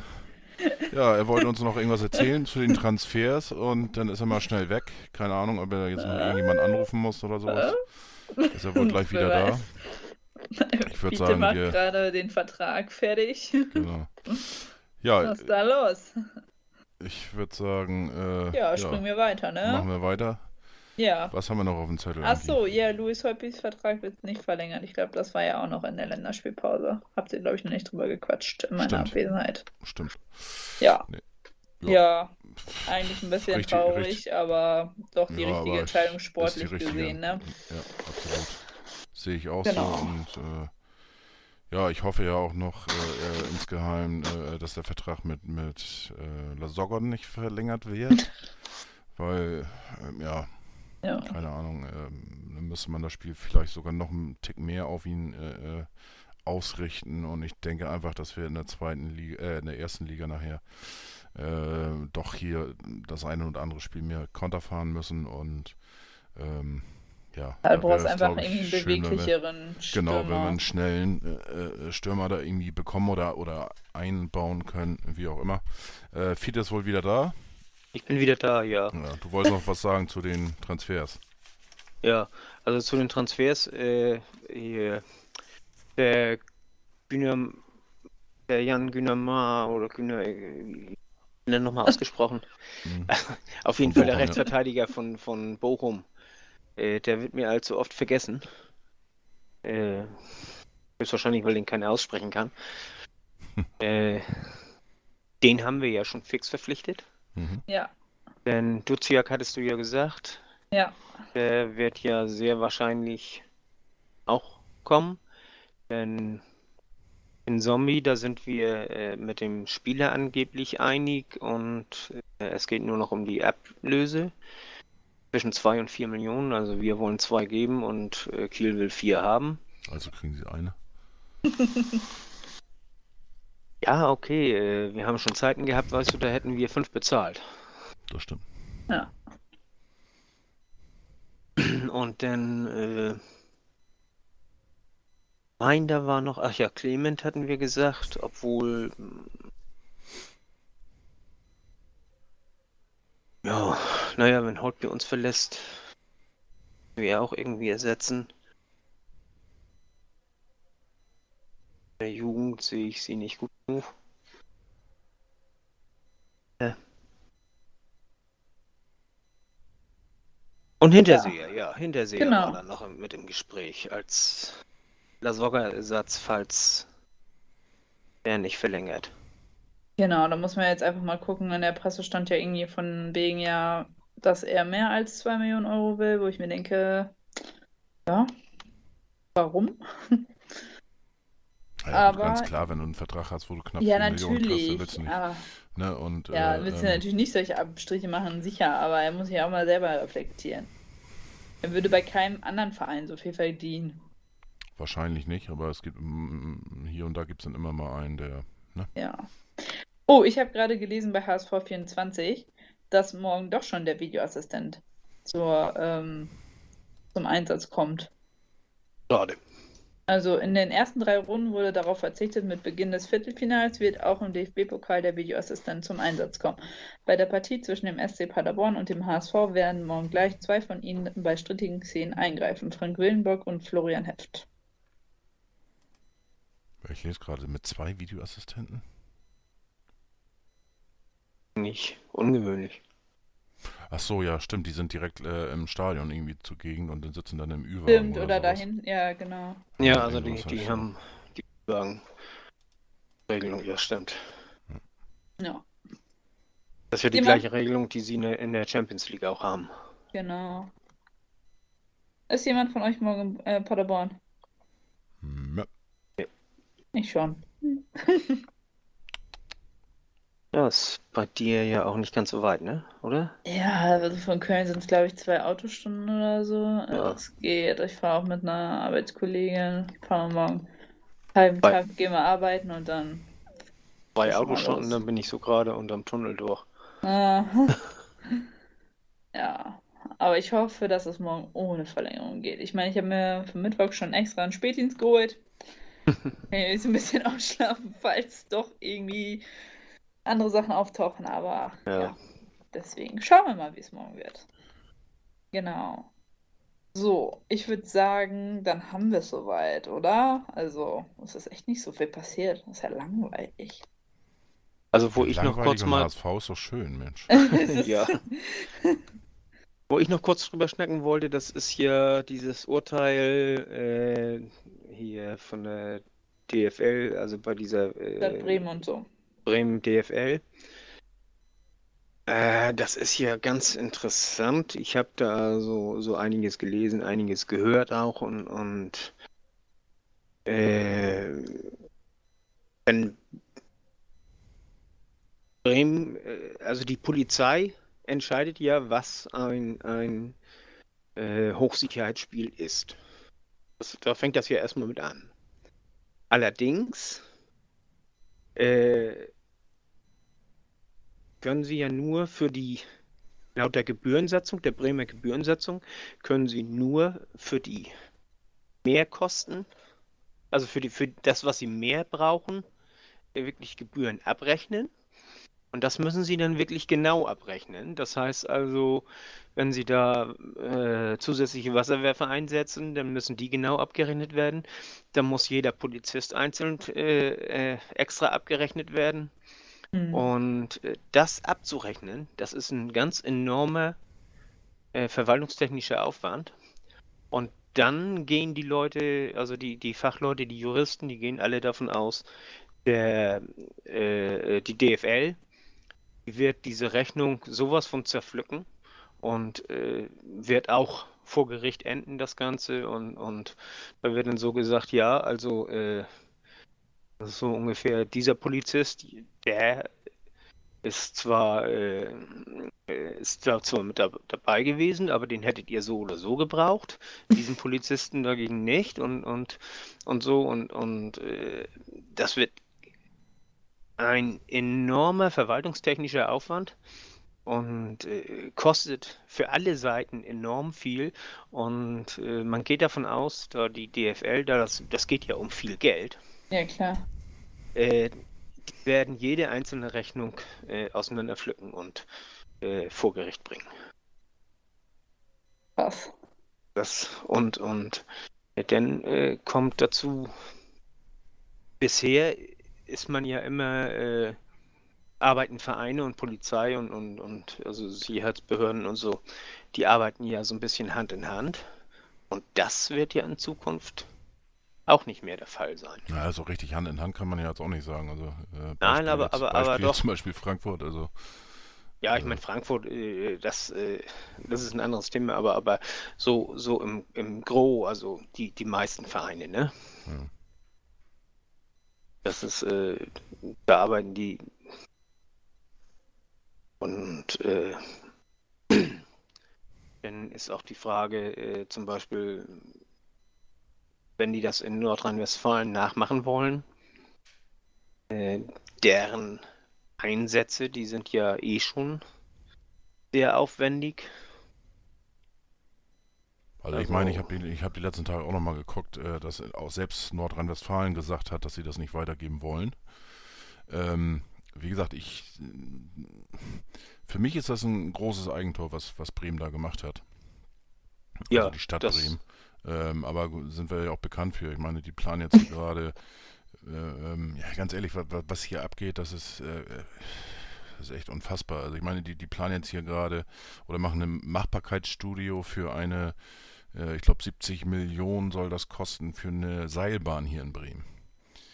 Ja, er wollte uns noch irgendwas erzählen zu den Transfers und dann ist er mal schnell weg. Keine Ahnung, ob er jetzt noch irgendjemand anrufen muss oder sowas. Ist er wohl gleich wieder da. Ich würd Fiete sagen, macht wir- gerade den Vertrag fertig. Genau. Ja, Was ist da los? ich würde sagen, äh, Ja, springen wir weiter, machen ne? wir weiter. Ja. Was haben wir noch auf dem Zettel? Ach Andi? so, ja, Luis Holpis Vertrag wird nicht verlängert. Ich glaube, das war ja auch noch in der Länderspielpause. Habt ihr, glaube ich, noch nicht drüber gequatscht in meiner Stimmt. Abwesenheit. Stimmt. Ja. Nee. Ja. Ja. eigentlich ein bisschen Richtig- traurig, richtig- aber doch die Ja, richtige Entscheidung sportlich richtige. gesehen, ne? Ja, absolut. Sehe ich auch Genau. so und äh, ja, ich hoffe ja auch noch äh, äh, insgeheim, äh, dass der Vertrag mit, mit äh, Lasogon nicht verlängert wird, weil, ähm, ja, Ja. keine Ahnung, ähm, dann müsste man das Spiel vielleicht sogar noch einen Tick mehr auf ihn äh, äh, ausrichten und ich denke einfach, dass wir in der zweiten Liga, äh, in der ersten Liga nachher äh, doch hier das eine oder andere Spiel mehr Konter fahren müssen und ähm, ja, Da brauchst einfach irgendwie einen schön, wenn wir- beweglicheren Genau, wenn wir Stürmer. einen schnellen äh, äh, Stürmer da irgendwie bekommen oder, oder einbauen können, wie auch immer. Äh, Fiete ist wohl wieder da. Ich bin wieder da, ja. Ja, du wolltest noch was sagen zu den Transfers. Ja, also zu den Transfers, äh, hier, der Güner, der Jan Günamar oder Güner, wie wird nochmal ausgesprochen? Hm. Auf jeden Von Fall der Bochum, ja. Rechtsverteidiger von, von Bochum. Äh, der wird mir allzu oft vergessen. Äh, höchstwahrscheinlich, weil den keiner aussprechen kann. äh, den haben wir ja schon fix verpflichtet. Mhm. Ja, Denn Duziak hattest du ja gesagt. ja. Der wird ja sehr wahrscheinlich auch kommen. Denn in Zombie, da sind wir äh, mit dem Spieler angeblich einig und äh, es geht nur noch um die Ablöse zwischen 2 und 4 Millionen. Also wir wollen 2 geben und äh, Kiel will 4 haben. Also kriegen sie eine. Ja, okay, äh, wir haben schon Zeiten gehabt, weißt du, da hätten wir 5 bezahlt. Das stimmt. Ja. Und dann, äh, mein, da war noch, ach ja, Clement hatten wir gesagt, obwohl, ja, naja, wenn Holtby uns verlässt, wir auch irgendwie ersetzen. Der Jugend sehe ich sie nicht gut genug. Und Hinterseher, ja, Hinterseher Genau. war dann noch mit im Gespräch als Lasogga-Ersatz, falls er nicht verlängert. Genau, da muss man jetzt einfach mal gucken. In der Presse stand ja irgendwie von wegen ja, dass er mehr als 2 Millionen Euro will, wo ich mir denke, ja, warum? Ja, Aber- ganz klar, wenn du einen Vertrag hast, wo du knapp Ja, 4 Millionen kriegst, dann natürlich. willst du nicht. Aber, Ne? Und, ja, äh, willst du ähm, natürlich nicht solche Abstriche machen, sicher, aber er muss sich auch mal selber reflektieren. Er würde bei keinem anderen Verein so viel verdienen. Wahrscheinlich nicht, aber es gibt mm, hier und da gibt es dann immer mal einen, der. Ne? Ja. Oh, ich habe gerade gelesen bei HSV 24, dass morgen doch schon der Videoassistent zur, ähm, zum Einsatz kommt. Schade. Also in den ersten drei Runden wurde darauf verzichtet, mit Beginn des Viertelfinals wird auch im DFB-Pokal der Videoassistent zum Einsatz kommen. Bei der Partie zwischen dem SC Paderborn und dem HSV werden morgen gleich zwei von ihnen bei strittigen Szenen eingreifen, Frank Willenbock und Florian Heft. Ich lese gerade mit zwei Videoassistenten. Nicht ungewöhnlich. Ach so, ja, stimmt, die sind direkt äh, im Stadion irgendwie zugegen und dann sitzen dann im Ü-Wagen Stimmt, oder oder dahin, ja, genau. Ja, Ja, also die, die haben die sagen Regelung, ja stimmt. Ja. Das ist ja die gleiche Regelung, die sie in der- Champions League auch haben. Genau. Ist jemand von euch morgen in äh, Paderborn? Ja. Ich schon. Ja, ist bei dir ja auch nicht ganz so weit, ne? Oder? Ja, also von Köln sind es, glaube ich, zwei Autostunden oder so. Ja. Das geht. Ich fahre auch mit einer Arbeitskollegin. Fahren wir morgen halben Bei- Tag, gehen wir arbeiten und dann. Zwei Autostunden, dann bin ich so gerade unterm Tunnel durch. Ah. Ja, aber ich hoffe, dass es morgen ohne Verlängerung geht. Ich meine, ich habe mir für Mittwoch schon extra einen Spätdienst geholt. Kann ich jetzt ein bisschen ausschlafen, falls doch irgendwie andere Sachen auftauchen, aber Ja. ja, deswegen schauen wir mal, wie es morgen wird. Genau. So, ich würde sagen, dann haben wir es soweit, oder? Also, es ist echt nicht so viel passiert. Das ist ja langweilig. Also, wo ich noch kurz mal, HSV ist doch schön, Mensch. Ja. wo ich noch kurz drüber schnacken wollte, das ist hier dieses Urteil äh, hier von der DFL, also bei dieser Stadt äh, Bremen und so. Bremen DFL. Äh, das ist ja ganz interessant. Ich habe da so, so einiges gelesen, einiges gehört auch und, und äh, wenn Bremen, äh, also die Polizei entscheidet ja, was ein, ein äh, Hochsicherheitsspiel ist. Das, da fängt das ja erstmal mit an. Allerdings äh, können Sie ja nur für die, laut der Gebührensatzung, der Bremer Gebührensatzung, können Sie nur für die Mehrkosten, also für die, für das, was Sie mehr brauchen, äh, wirklich Gebühren abrechnen. Und das müssen Sie dann wirklich genau abrechnen. Das heißt also, wenn Sie da äh, zusätzliche Wasserwerfer einsetzen, dann müssen die genau abgerechnet werden. Dann muss jeder Polizist einzeln äh, äh, extra abgerechnet werden. Hm. Und äh, das abzurechnen, das ist ein ganz enormer äh, verwaltungstechnischer Aufwand. Und dann gehen die Leute, also die, die Fachleute, die Juristen, die gehen alle davon aus, der, äh, die DFL wird diese Rechnung sowas von zerpflücken und äh, wird auch vor Gericht enden, das Ganze. Und, und da wird dann so gesagt, ja, also äh, so ungefähr dieser Polizist, der ist zwar, äh, äh, ist zwar mit da, dabei gewesen, aber den hättet ihr so oder so gebraucht. Diesen Polizisten dagegen nicht und, und, und so und, und äh, das wird ein enormer verwaltungstechnischer Aufwand und äh, kostet für alle Seiten enorm viel. Und äh, man geht davon aus, da die DFL, da das, das geht ja um viel Geld, Ja, klar. Äh, die werden jede einzelne Rechnung äh, auseinanderpflücken und äh, vor Gericht bringen. Krass. Das und und äh, dann äh, kommt dazu, bisher ist man ja immer äh, arbeiten Vereine und Polizei und, und, und also Sicherheitsbehörden und so, die arbeiten ja so ein bisschen Hand in Hand. Und das wird ja in Zukunft auch nicht mehr der Fall sein. Ja, so richtig Hand in Hand kann man ja jetzt auch nicht sagen. Also, äh, Nein, aber- jetzt- aber- aber doch. Zum Beispiel Frankfurt, also. Ja, ich Ja. meine, Frankfurt, äh, das, äh, das ist ein anderes Thema, aber, aber so, so im, im Gros, also die, die meisten Vereine, ne? Ja. Das ist, äh, da arbeiten die und äh, dann ist auch die Frage, äh, zum Beispiel, wenn die das in Nordrhein-Westfalen nachmachen wollen, äh, deren Einsätze, die sind ja eh schon sehr aufwendig. Also ich meine, ich Also- habe die, ich hab die letzten Tage auch nochmal geguckt, äh, dass auch selbst Nordrhein-Westfalen gesagt hat, dass sie das nicht weitergeben wollen. Ähm, wie gesagt, ich für mich ist das ein großes Eigentor, was, was Bremen da gemacht hat. Ja, also die Stadt das- Bremen. Ähm, aber sind wir ja auch bekannt für. Ich meine, die planen jetzt gerade, äh, ähm, ja, ganz ehrlich, was, was hier abgeht, das ist, äh, das ist echt unfassbar. Also ich meine, die, die planen jetzt hier gerade oder machen ein Machbarkeitsstudio für eine, äh, ich glaube 70 Millionen soll das kosten für eine Seilbahn hier in Bremen.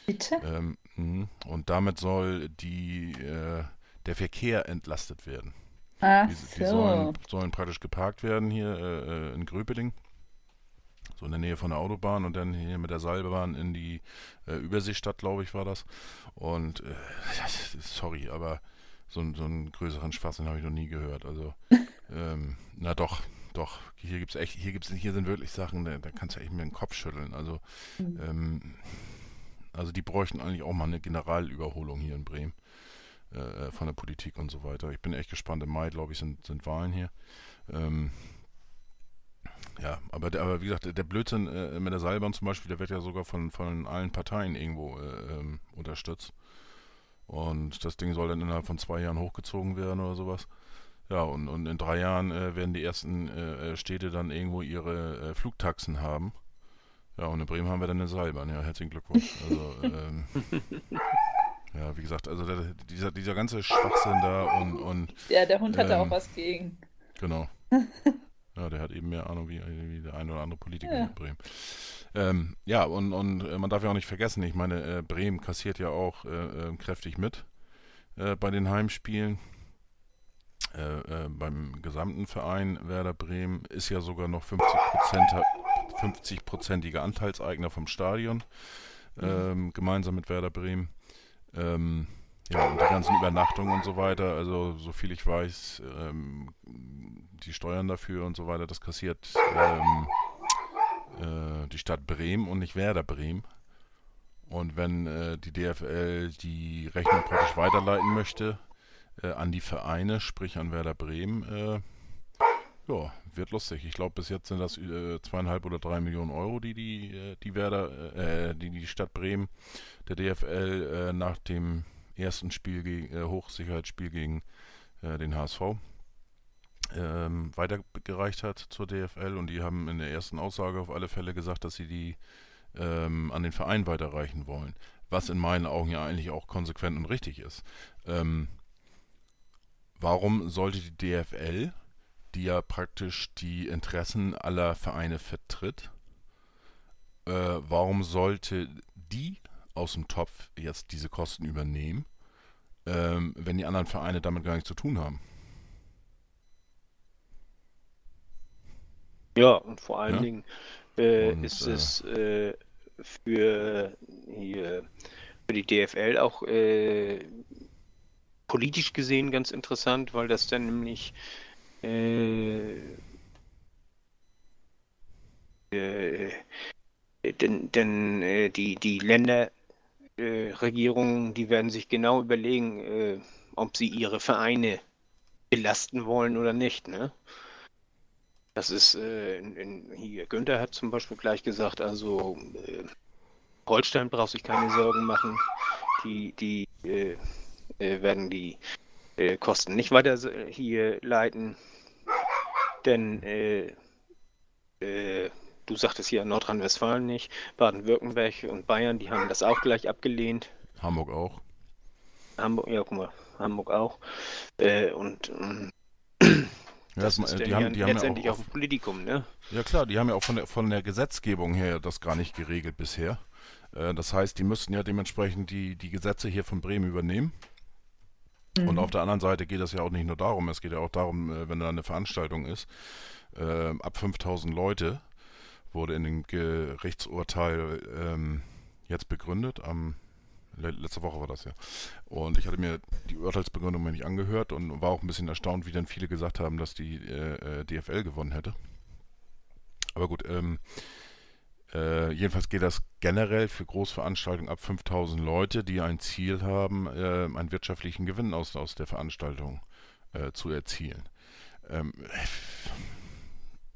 Bitte? Ähm, mhm. und damit soll die, äh, der Verkehr entlastet werden. Ach Die, die so. sollen, sollen praktisch geparkt werden hier äh, äh, in Gröpeling, so in der Nähe von der Autobahn und dann hier mit der Seilbahn in die äh, Überseestadt, glaube ich, war das. Und äh, sorry, aber so, einen- so einen größeren Schwachsinn habe ich noch nie gehört. Also, ähm, na doch, doch, hier gibt's echt, hier gibt's, hier sind wirklich Sachen, da, da kannst du echt mir den Kopf schütteln. Also, Mhm. ähm, also die bräuchten eigentlich auch mal eine Generalüberholung hier in Bremen äh, von der Politik und so weiter. Ich bin echt gespannt. Im Mai, glaube ich, sind, sind Wahlen hier. Ähm, ja, aber, der, aber wie gesagt, der, Blödsinn äh, mit der Seilbahn zum Beispiel, der wird ja sogar von, von allen Parteien irgendwo äh, ähm, unterstützt. Und das Ding soll dann innerhalb von zwei Jahren hochgezogen werden oder sowas. Ja, und, und in drei Jahren äh, werden die ersten äh, äh, Städte dann irgendwo ihre äh, Flugtaxen haben. Ja, und in Bremen haben wir dann eine Seilbahn. Ja, herzlichen Glückwunsch. Also, ähm, ja, wie gesagt, also der, dieser, dieser ganze Schwachsinn da und, und Ja, der Hund hatte Ähm, auch was gegen. Genau. Ja, der hat eben mehr Ahnung wie, wie der ein oder andere Politiker Ja. in Bremen. Ähm, ja, und, und äh, man darf ja auch nicht vergessen, ich meine, äh, Bremen kassiert ja auch äh, äh, kräftig mit äh, bei den Heimspielen. Äh, beim gesamten Verein Werder Bremen ist ja sogar noch 50%, 50-prozentiger Anteilseigner vom Stadion, ähm, gemeinsam mit Werder Bremen. Ähm, ja, und die ganzen Übernachtungen und so weiter, also so viel ich weiß, ähm, die Steuern dafür und so weiter, das kassiert ähm, äh, die Stadt Bremen und nicht Werder Bremen. Und wenn äh, die DFL die Rechnung praktisch weiterleiten möchte äh, an die Vereine, sprich an Werder Bremen, äh, ja, wird lustig. Ich glaube, bis jetzt sind das äh, zweieinhalb oder drei Millionen Euro, die die, äh, die Werder, äh, die die Stadt Bremen der DFL äh, nach dem ersten Spiel gegen, äh, Hochsicherheitsspiel gegen äh, den HSV ähm, weitergereicht hat zur DFL und die haben in der ersten Aussage auf alle Fälle gesagt, dass sie die ähm, an den Verein weiterreichen wollen. Was in meinen Augen ja eigentlich auch konsequent und richtig ist. Ähm, warum sollte die DFL, die ja praktisch die Interessen aller Vereine vertritt, äh, warum sollte die aus dem Topf jetzt diese Kosten übernehmen, ähm, wenn die anderen Vereine damit gar nichts zu tun haben? Ja, und vor allen Ja. Dingen äh, Und, ist äh, es äh, für, hier, für die DFL auch äh, politisch gesehen ganz interessant, weil das dann nämlich äh, äh, denn, denn äh, die, die Länderregierungen, äh, Regierungen, die werden sich genau überlegen, äh, ob sie ihre Vereine belasten wollen oder nicht, ne? Das ist, äh, in, in, hier, Günther hat zum Beispiel gleich gesagt, also äh, Holstein braucht sich keine Sorgen machen. Die, die äh, werden die Kosten nicht weiter hier leiten. Denn du sagtest hier Nordrhein-Westfalen nicht, Baden-Württemberg und Bayern, die haben das auch gleich abgelehnt. Hamburg auch. Hamburg, ja, guck mal, Hamburg auch. Äh, und Ja, das das- ist äh, die haben, ja die haben ja letztendlich auch, auch ein Politikum, ne? Ja klar, die haben ja auch von der, von der Gesetzgebung her das gar nicht geregelt bisher. Äh, Das heißt, die müssten ja dementsprechend die, die Gesetze hier von Bremen übernehmen. Und auf der anderen Seite geht es ja auch nicht nur darum, es geht ja auch darum, äh, wenn da eine Veranstaltung ist, äh, ab 5000 Leute wurde in dem Gerichtsurteil ähm, jetzt begründet, am le- letzte Woche war das ja. Und ich hatte mir die Urteilsbegründung nicht angehört und war auch ein bisschen erstaunt, wie dann viele gesagt haben, dass die äh, äh, DFL gewonnen hätte. Aber gut, ähm, äh, jedenfalls geht das generell für Großveranstaltungen ab 5000 Leute, die ein Ziel haben, äh, einen wirtschaftlichen Gewinn aus, aus der Veranstaltung äh, zu erzielen. Ähm,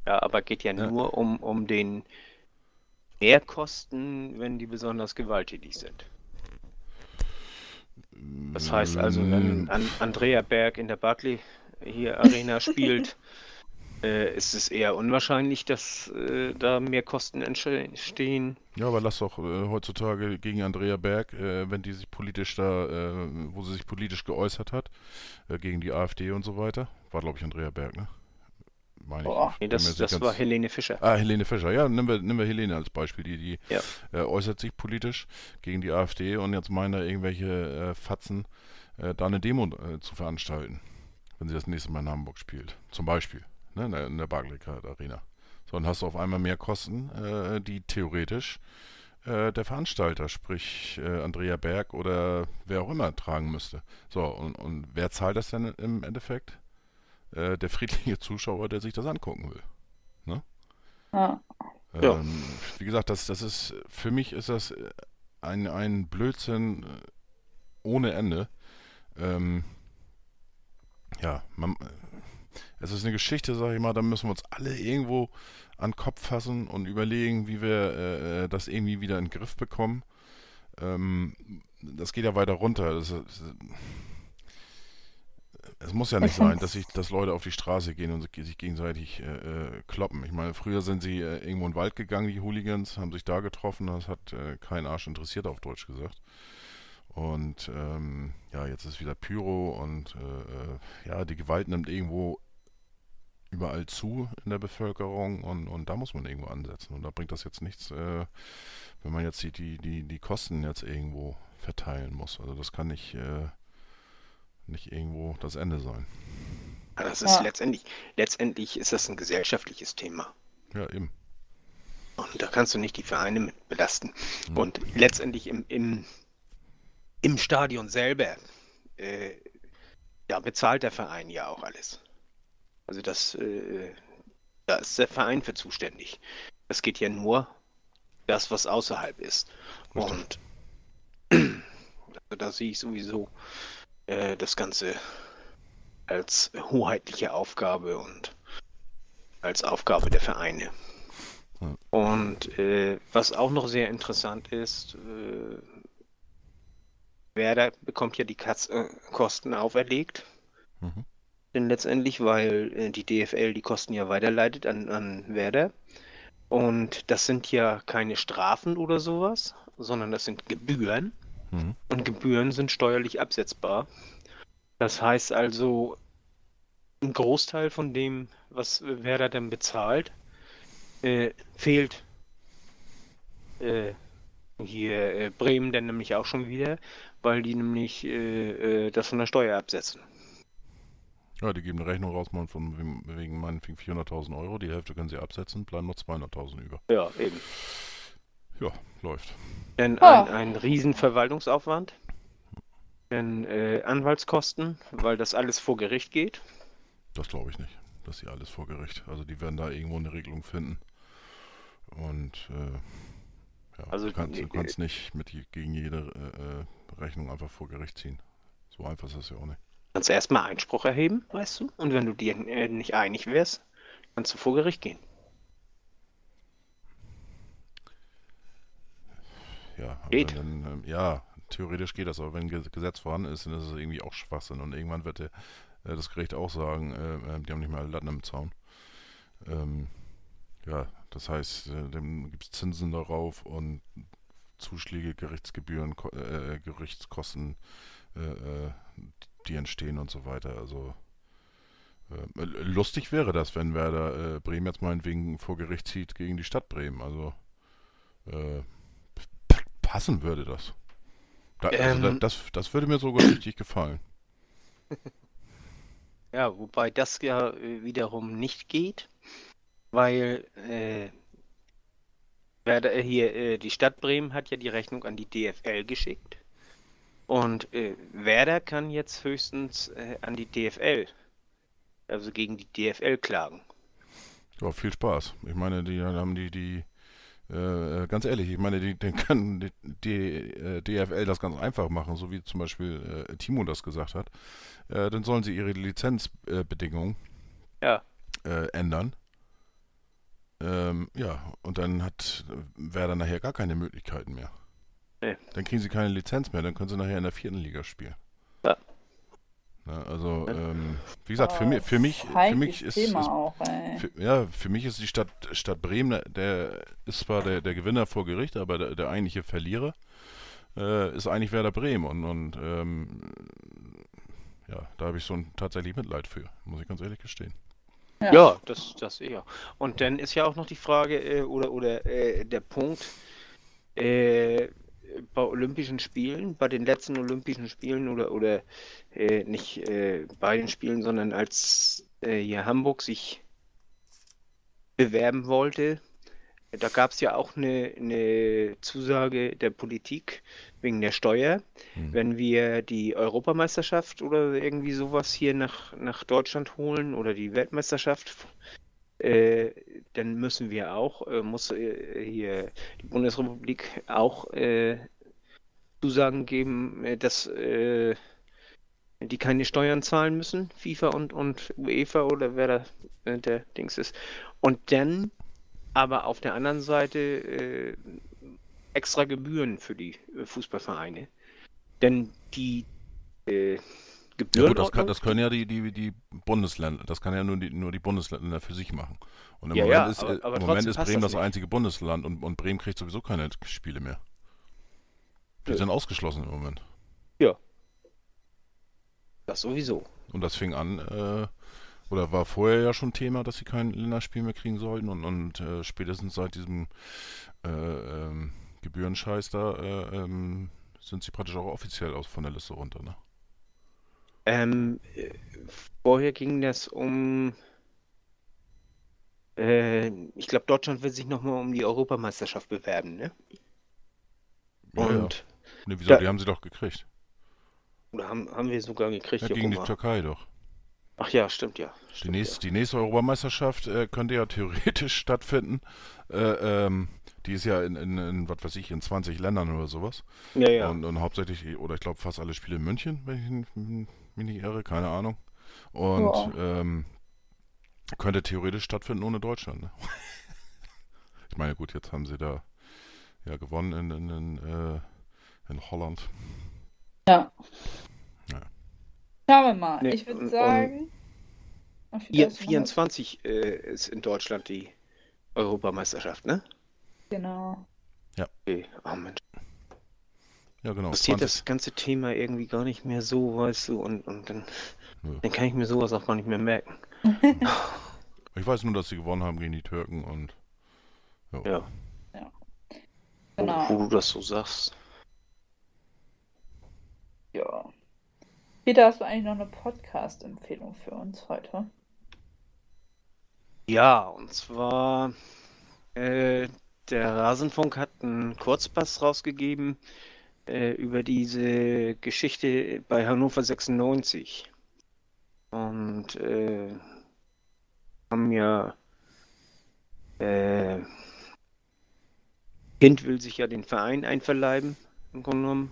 Ja, aber geht ja Ja. nur um, um den Mehrkosten, wenn die besonders gewalttätig sind. Das heißt also, wenn An Andrea Berg in der Barclay hier Arena spielt, äh, ist es eher unwahrscheinlich, dass äh, da mehr Kosten entstehen. Ja, aber lass doch äh, heutzutage gegen Andrea Berg, äh, wenn die sich politisch da, äh, wo sie sich politisch geäußert hat, äh, gegen die AfD und so weiter, war glaube ich Andrea Berg, ne? Meine ich. Nee, das, das war Helene Fischer. Ah, Helene Fischer. Ja, nehmen wir, nehmen wir Helene als Beispiel. Die, die Ja. äh, äußert sich politisch gegen die AfD und jetzt meinen da irgendwelche äh, Fatzen, äh, da eine Demo äh, zu veranstalten, wenn sie das nächste Mal in Hamburg spielt. Zum Beispiel, ne, in der, in der Barclaycard Arena. So, dann hast du auf einmal mehr Kosten, äh, die theoretisch äh, der Veranstalter, sprich Andrea Berg oder wer auch immer tragen müsste. So, und, und wer zahlt das denn im Endeffekt? Äh, der friedliche Zuschauer, der sich das angucken will. Ne? Ja. Ja. Ähm, wie gesagt, das, das ist, für mich ist das äh, ein, ein Blödsinn äh, ohne Ende. Ähm, ja, man, es ist eine Geschichte, sag ich mal, da müssen wir uns alle irgendwo an den Kopf fassen und überlegen, wie wir äh, das irgendwie wieder in den Griff bekommen. Ähm, das geht ja weiter runter. Das, das, es muss ja nicht Ich sein, dass, sich, dass Leute auf die Straße gehen und sich gegenseitig äh, äh, kloppen. Ich meine, früher sind sie äh, irgendwo in den Wald gegangen, die Hooligans, haben sich da getroffen, das hat äh, kein Arsch interessiert, auf Deutsch gesagt. Und ähm, ja, jetzt ist wieder Pyro und äh, äh, ja, die Gewalt nimmt irgendwo überall zu in der Bevölkerung und, und da muss man irgendwo ansetzen. Und da bringt das jetzt nichts, äh, wenn man jetzt die, die, die, die Kosten jetzt irgendwo verteilen muss. Also das kann nicht, nicht irgendwo das Ende sein. Das ist Ja. letztendlich, letztendlich ist das ein gesellschaftliches Thema. Ja, eben. Und da kannst du nicht die Vereine mit belasten. Mhm. Und letztendlich im, im, im Stadion selber, äh, ja, bezahlt der Verein ja auch alles. Also das, äh, da ist der Verein für zuständig. Es geht ja nur das, was außerhalb ist. Richtig. Und also da sehe ich sowieso äh, das Ganze als hoheitliche Aufgabe und als Aufgabe der Vereine. Ja. Und äh, was auch noch sehr interessant ist, äh, Werder bekommt ja die Katz äh, Kosten auferlegt. Mhm. Denn letztendlich, weil äh, die DFL die Kosten ja weiterleitet an, an Werder. Und das sind ja keine Strafen oder sowas, sondern das sind Gebühren. Mhm. Und Gebühren sind steuerlich absetzbar. Das heißt also, ein Großteil von dem, was Werder dann bezahlt, äh, fehlt äh, hier äh, Bremen dann nämlich auch schon wieder, weil die nämlich äh, äh, das von der Steuer absetzen. Ja, die geben eine Rechnung raus von wegen, wegen meinetwegen 400.000 Euro. Die Hälfte können sie absetzen, bleiben noch 200.000 über. Ja, eben. Ja, läuft. Denn ein, ein riesen Verwaltungsaufwand, dann äh, Anwaltskosten, weil das alles vor Gericht geht. Das glaube ich nicht, dass sie alles vor Gericht. Also die werden da irgendwo eine Regelung finden. Und äh, ja, Also, du kannst, du äh, kannst nicht mit gegen jede äh, äh, Rechnung einfach vor Gericht ziehen. So einfach ist das ja auch nicht. Kannst erstmal Einspruch erheben, weißt du? Und wenn du dir äh, nicht einig wärst, kannst du vor Gericht gehen. Ja, Geht. Dann, ähm, ja, theoretisch geht das, aber wenn Ge- Gesetz vorhanden ist, dann ist es irgendwie auch Schwachsinn. Und irgendwann wird der, äh, das Gericht auch sagen, äh, äh, die haben nicht alle Latten im Zaun. Ähm, ja, das heißt, äh, dann gibt es Zinsen darauf und Zuschläge, Gerichtsgebühren, äh, Gerichtskosten, äh, äh, die entstehen und so weiter. Also lustig wäre das, wenn Werder Bremen jetzt meinetwegen vor Gericht zieht gegen die Stadt Bremen. Also äh, passen würde das. Da, also Ähm. das, das würde mir sogar richtig gefallen. Ja, wobei das ja äh, wiederum nicht geht, weil äh, äh, hier, äh, die Stadt Bremen hat ja die Rechnung an die DFL geschickt. Und äh, Werder kann jetzt höchstens äh, an die DFL, also gegen die DFL klagen. Ja, viel Spaß. Ich meine, die haben die, die, äh, ganz ehrlich, ich meine, die, die kann die, die äh, DFL das ganz einfach machen, so wie zum Beispiel äh, Timo das gesagt hat. Äh, dann sollen sie ihre Lizenzbedingungen Ja. äh, ändern. Ähm, ja, und dann hat Werder nachher gar keine Möglichkeiten mehr. Nee. Dann kriegen sie keine Lizenz mehr, dann können sie nachher in der vierten Liga spielen. Ja. Na, also, ähm, wie gesagt, für, mich, für mich, für mich ist, Thema ist auch, ey. für, ja, für mich ist die Stadt, Stadt Bremen, der- der ist zwar der, der Gewinner vor Gericht, aber der, der eigentliche Verlierer äh, ist eigentlich Werder Bremen. Und, und ähm, ja, da habe ich so ein tatsächlich Mitleid für, muss ich ganz ehrlich gestehen. Ja. Ja, das, das eher. Und dann ist ja auch noch die Frage äh, oder, oder äh, der Punkt, äh, bei Olympischen Spielen, bei den letzten Olympischen Spielen oder, oder äh, nicht äh, bei den Spielen, sondern als äh, hier Hamburg sich bewerben wollte, da gab es ja auch eine, eine, Zusage der Politik wegen der Steuer. Hm. Wenn wir die Europameisterschaft oder irgendwie sowas hier nach, nach Deutschland holen oder die Weltmeisterschaft, äh, dann müssen wir auch, äh, muss äh, hier die Bundesrepublik auch äh, Zusagen geben, äh, dass die keine Steuern zahlen müssen, FIFA und, und UEFA oder wer da der Dings ist. Und dann aber auf der anderen Seite extra Gebühren für die Fußballvereine. Denn die Gebühren. Ja gut, das, kann, das, können ja die, die, die Bundesländer, das kann ja nur die, nur die Bundesländer für sich machen. Und im ja, Moment ja, ist, aber, aber im Moment ist Bremen das, das einzige Bundesland und, und Bremen kriegt sowieso keine Spiele mehr. Die ja. sind ausgeschlossen im Moment. Ja. Das sowieso. Und das fing an, äh, oder war vorher ja schon Thema, dass sie kein Länderspiel mehr kriegen sollten und, und äh, spätestens seit diesem äh, ähm, Gebührenscheiß da äh, ähm, sind sie praktisch auch offiziell aus von der Liste runter, ne? Ähm, vorher ging das um. Äh, ich glaube, Deutschland will sich nochmal um die Europameisterschaft bewerben, ne? Ja, und. Ja. Ne, wieso? Da, die haben sie doch gekriegt. Oder haben, haben wir sogar gekriegt? Ja, gegen die Türkei doch. Ach ja, stimmt ja. Stimmt, die, nächste, ja. die nächste Europameisterschaft äh, könnte ja theoretisch stattfinden. Äh, ähm, die ist ja in, in, in, was weiß ich, in 20 Ländern oder sowas. Ja, ja. Und, und hauptsächlich, oder ich glaube fast alle Spiele in München, wenn ich mich nicht irre, keine Ahnung. Und ähm, könnte theoretisch stattfinden ohne Deutschland. Ne? ich meine, gut, jetzt haben sie da ja gewonnen in, in, in, äh, in Holland. Ja. Schauen wir mal. Nee, ich würde sagen. Um, ja, 24 äh, ist in Deutschland die Europameisterschaft, ne? Genau. Ja. Okay. Oh Mensch. Ja, genau. Passiert das ganze Thema irgendwie gar nicht mehr so, weißt du, und, und dann, ja. dann kann ich mir sowas auch gar nicht mehr merken. ich weiß nur, dass sie gewonnen haben gegen die Türken und. Ja. ja. ja. Genau. Wo, wo du das so sagst. Ja. Peter, hast du eigentlich noch eine Podcast-Empfehlung für uns heute? Ja, und zwar äh, der Rasenfunk hat einen Kurzpass rausgegeben äh, über diese Geschichte bei Hannover 96. Und äh, haben ja äh, Kind will sich ja den Verein einverleiben, im Grunde genommen.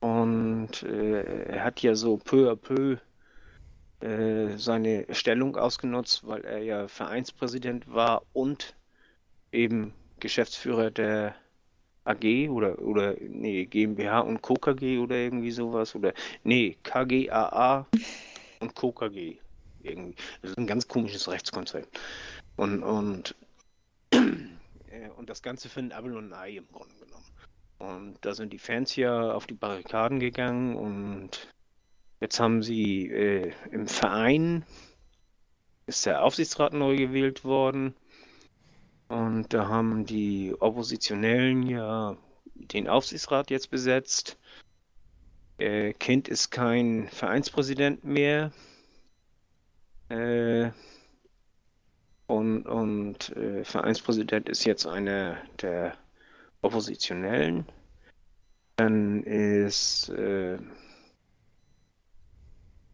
Und äh, er hat ja so peu à peu äh, seine Stellung ausgenutzt, weil er ja Vereinspräsident war und eben Geschäftsführer der AG oder, oder nee, GmbH und Co. KG oder irgendwie sowas oder nee, KGAA und Co. KG. Das ist ein ganz komisches Rechtskonzept. Und, und, äh, und das Ganze für ein Apple und ein Ei im Grunde genommen. Und da sind die Fans ja auf die Barrikaden gegangen und jetzt haben sie äh, im Verein ist der Aufsichtsrat neu gewählt worden und da haben die Oppositionellen ja den Aufsichtsrat jetzt besetzt. Äh, kind ist kein Vereinspräsident mehr. Äh, und und äh, Vereinspräsident ist jetzt einer der Oppositionellen. Dann ist äh,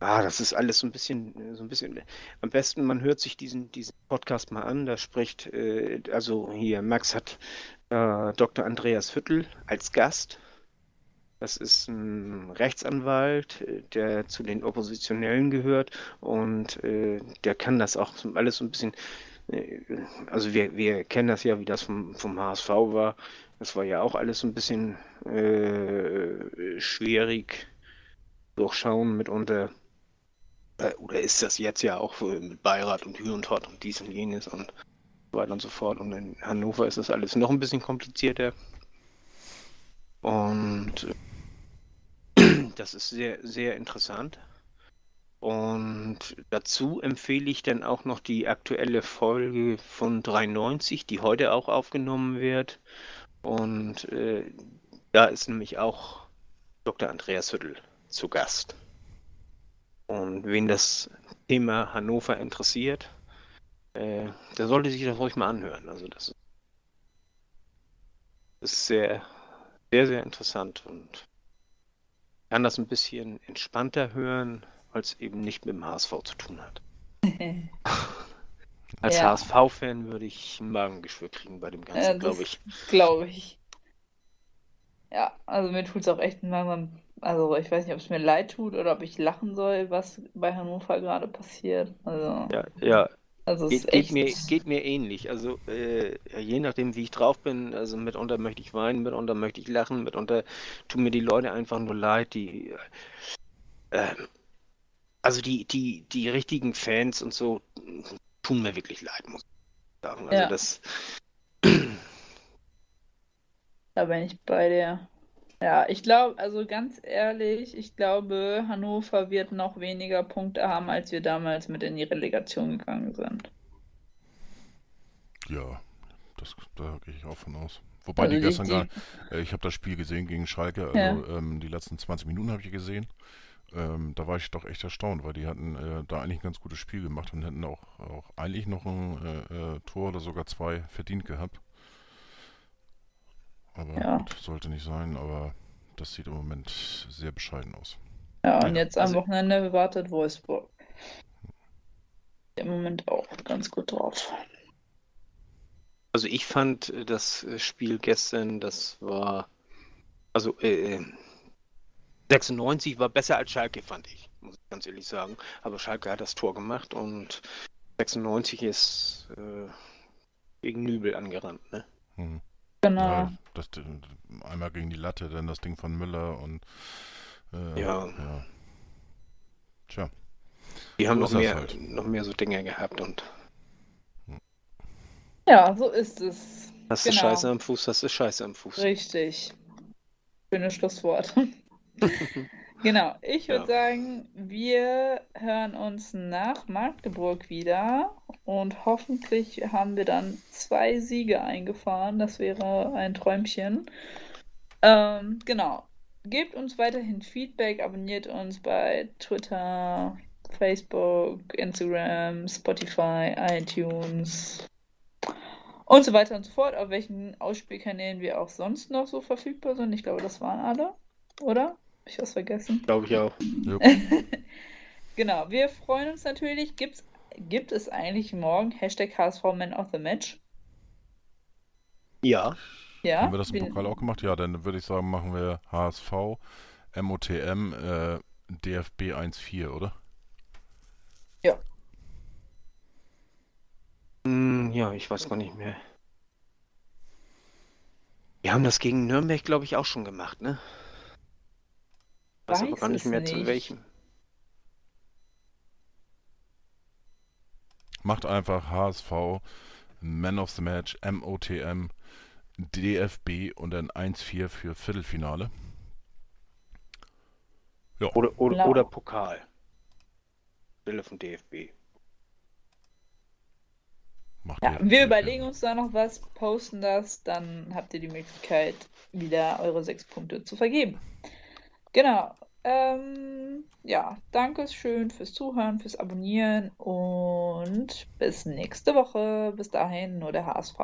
Ah, das ist alles so ein bisschen, so ein bisschen. Am besten, man hört sich diesen, diesen Podcast mal an. Da spricht, äh, also hier, Max hat äh, Dr. Andreas Hüttel als Gast. Das ist ein Rechtsanwalt, der zu den Oppositionellen gehört und äh, der kann das auch alles so ein bisschen. Äh, also wir, wir kennen das ja, wie das vom, vom HSV war. Das war ja auch alles so ein bisschen äh, schwierig durchschauen mitunter. Äh, oder ist das jetzt ja auch mit Beirat und Hü und Hot und dies und jenes und so weiter und so fort. Und in Hannover ist das alles noch ein bisschen komplizierter. Und das ist sehr, sehr interessant. Und dazu empfehle ich dann auch noch die aktuelle Folge von 93, die heute auch aufgenommen wird. Und äh, Da ist nämlich auch Dr. Andreas Hüttel zu Gast. Und wen das Thema Hannover interessiert, äh, der sollte sich das ruhig mal anhören. Also das ist sehr, sehr, sehr interessant und kann das ein bisschen entspannter hören, weil es eben nicht mit dem HSV zu tun hat. Als Ja. HSV-Fan würde ich ein Magengeschwür kriegen bei dem Ganzen, Ja, glaube ich. Glaube ich. Ja, also mir tut es auch echt langsam. Also ich weiß nicht, ob es mir leid tut oder ob ich lachen soll, was bei Hannover gerade passiert. Also, Ja, ja, also es Geht, geht, echt. mir, geht mir ähnlich. Also äh, je nachdem, wie ich drauf bin, also mitunter möchte ich weinen, mitunter möchte ich lachen, mitunter tun mir die Leute einfach nur leid, die äh, also die, die, die richtigen Fans und so tun mir wirklich leid, muss ich sagen. Also Ja. das Da bin ich bei dir. Ja, ich glaube, also ganz ehrlich, ich glaube, Hannover wird noch weniger Punkte haben, als wir damals mit in die Relegation gegangen sind. Ja, das, da gehe ich auch von aus. Wobei Also die gestern die- gar äh, ich habe das Spiel gesehen gegen Schalke, also Ja. ähm, die letzten 20 Minuten habe ich gesehen. Ähm, da war ich doch echt erstaunt, weil die hatten äh, da eigentlich ein ganz gutes Spiel gemacht und hätten auch, auch eigentlich noch ein äh, äh, Tor oder sogar zwei verdient gehabt. Aber Ja. gut, sollte nicht sein, aber das sieht im Moment sehr bescheiden aus. Ja, und Ja, jetzt am also- Wochenende wartet Wolfsburg. Im Moment auch ganz gut drauf. Also ich fand äh, das äh, Spiel gestern, das war, also äh, äh, 96 war besser als Schalke, fand ich, muss ich ganz ehrlich sagen. Aber Schalke hat das Tor gemacht und 96 ist äh, gegen Nübel angerannt, ne? Hm. Genau. Ja, das, einmal gegen die Latte, dann das Ding von Müller und äh, Ja. ja. Tja, Die haben So noch ist mehr, halt. noch mehr so Dinge gehabt und Ja, so ist es. hast du Genau. Scheiße am Fuß, hast du Scheiße am Fuß. Richtig. Schönes Schlusswort. Genau, ich würde Ja. sagen, wir hören uns nach Magdeburg wieder und hoffentlich haben wir dann zwei Siege eingefahren. Das wäre ein Träumchen. Ähm, genau. Gebt uns weiterhin Feedback, abonniert uns bei Twitter, Facebook, Instagram, Spotify, iTunes und so weiter und so fort, auf welchen Ausspielkanälen wir auch sonst noch so verfügbar sind. Ich glaube, das waren alle, oder? Hab ich was vergessen? Glaube ich auch. jo, Genau, wir freuen uns natürlich. Gibt's, gibt es eigentlich morgen Hashtag HSV Man of the Match? Ja, Ja? haben wir das im Pokal auch gemacht? Ja, dann würde ich sagen, machen wir HSV, MOTM, äh, DFB 1-4, oder? Hm, ja, ich weiß gar nicht mehr. Wir haben das gegen Nürnberg, glaube ich, auch schon gemacht, ne? Weiß aber gar nicht mehr zu nicht. welchem. Macht einfach HSV, Man of the Match, MOTM, DFB und dann 1-4 für Viertelfinale. Oder, oder, Blau. oder Pokal. Stelle von DFB. Macht Ja, DFB, wir überlegen uns da noch was, posten das, dann habt ihr die Möglichkeit, wieder eure sechs Punkte zu vergeben. Genau. Ähm, ja, danke schön fürs Zuhören, fürs Abonnieren und bis nächste Woche. Bis dahin, nur der HSV.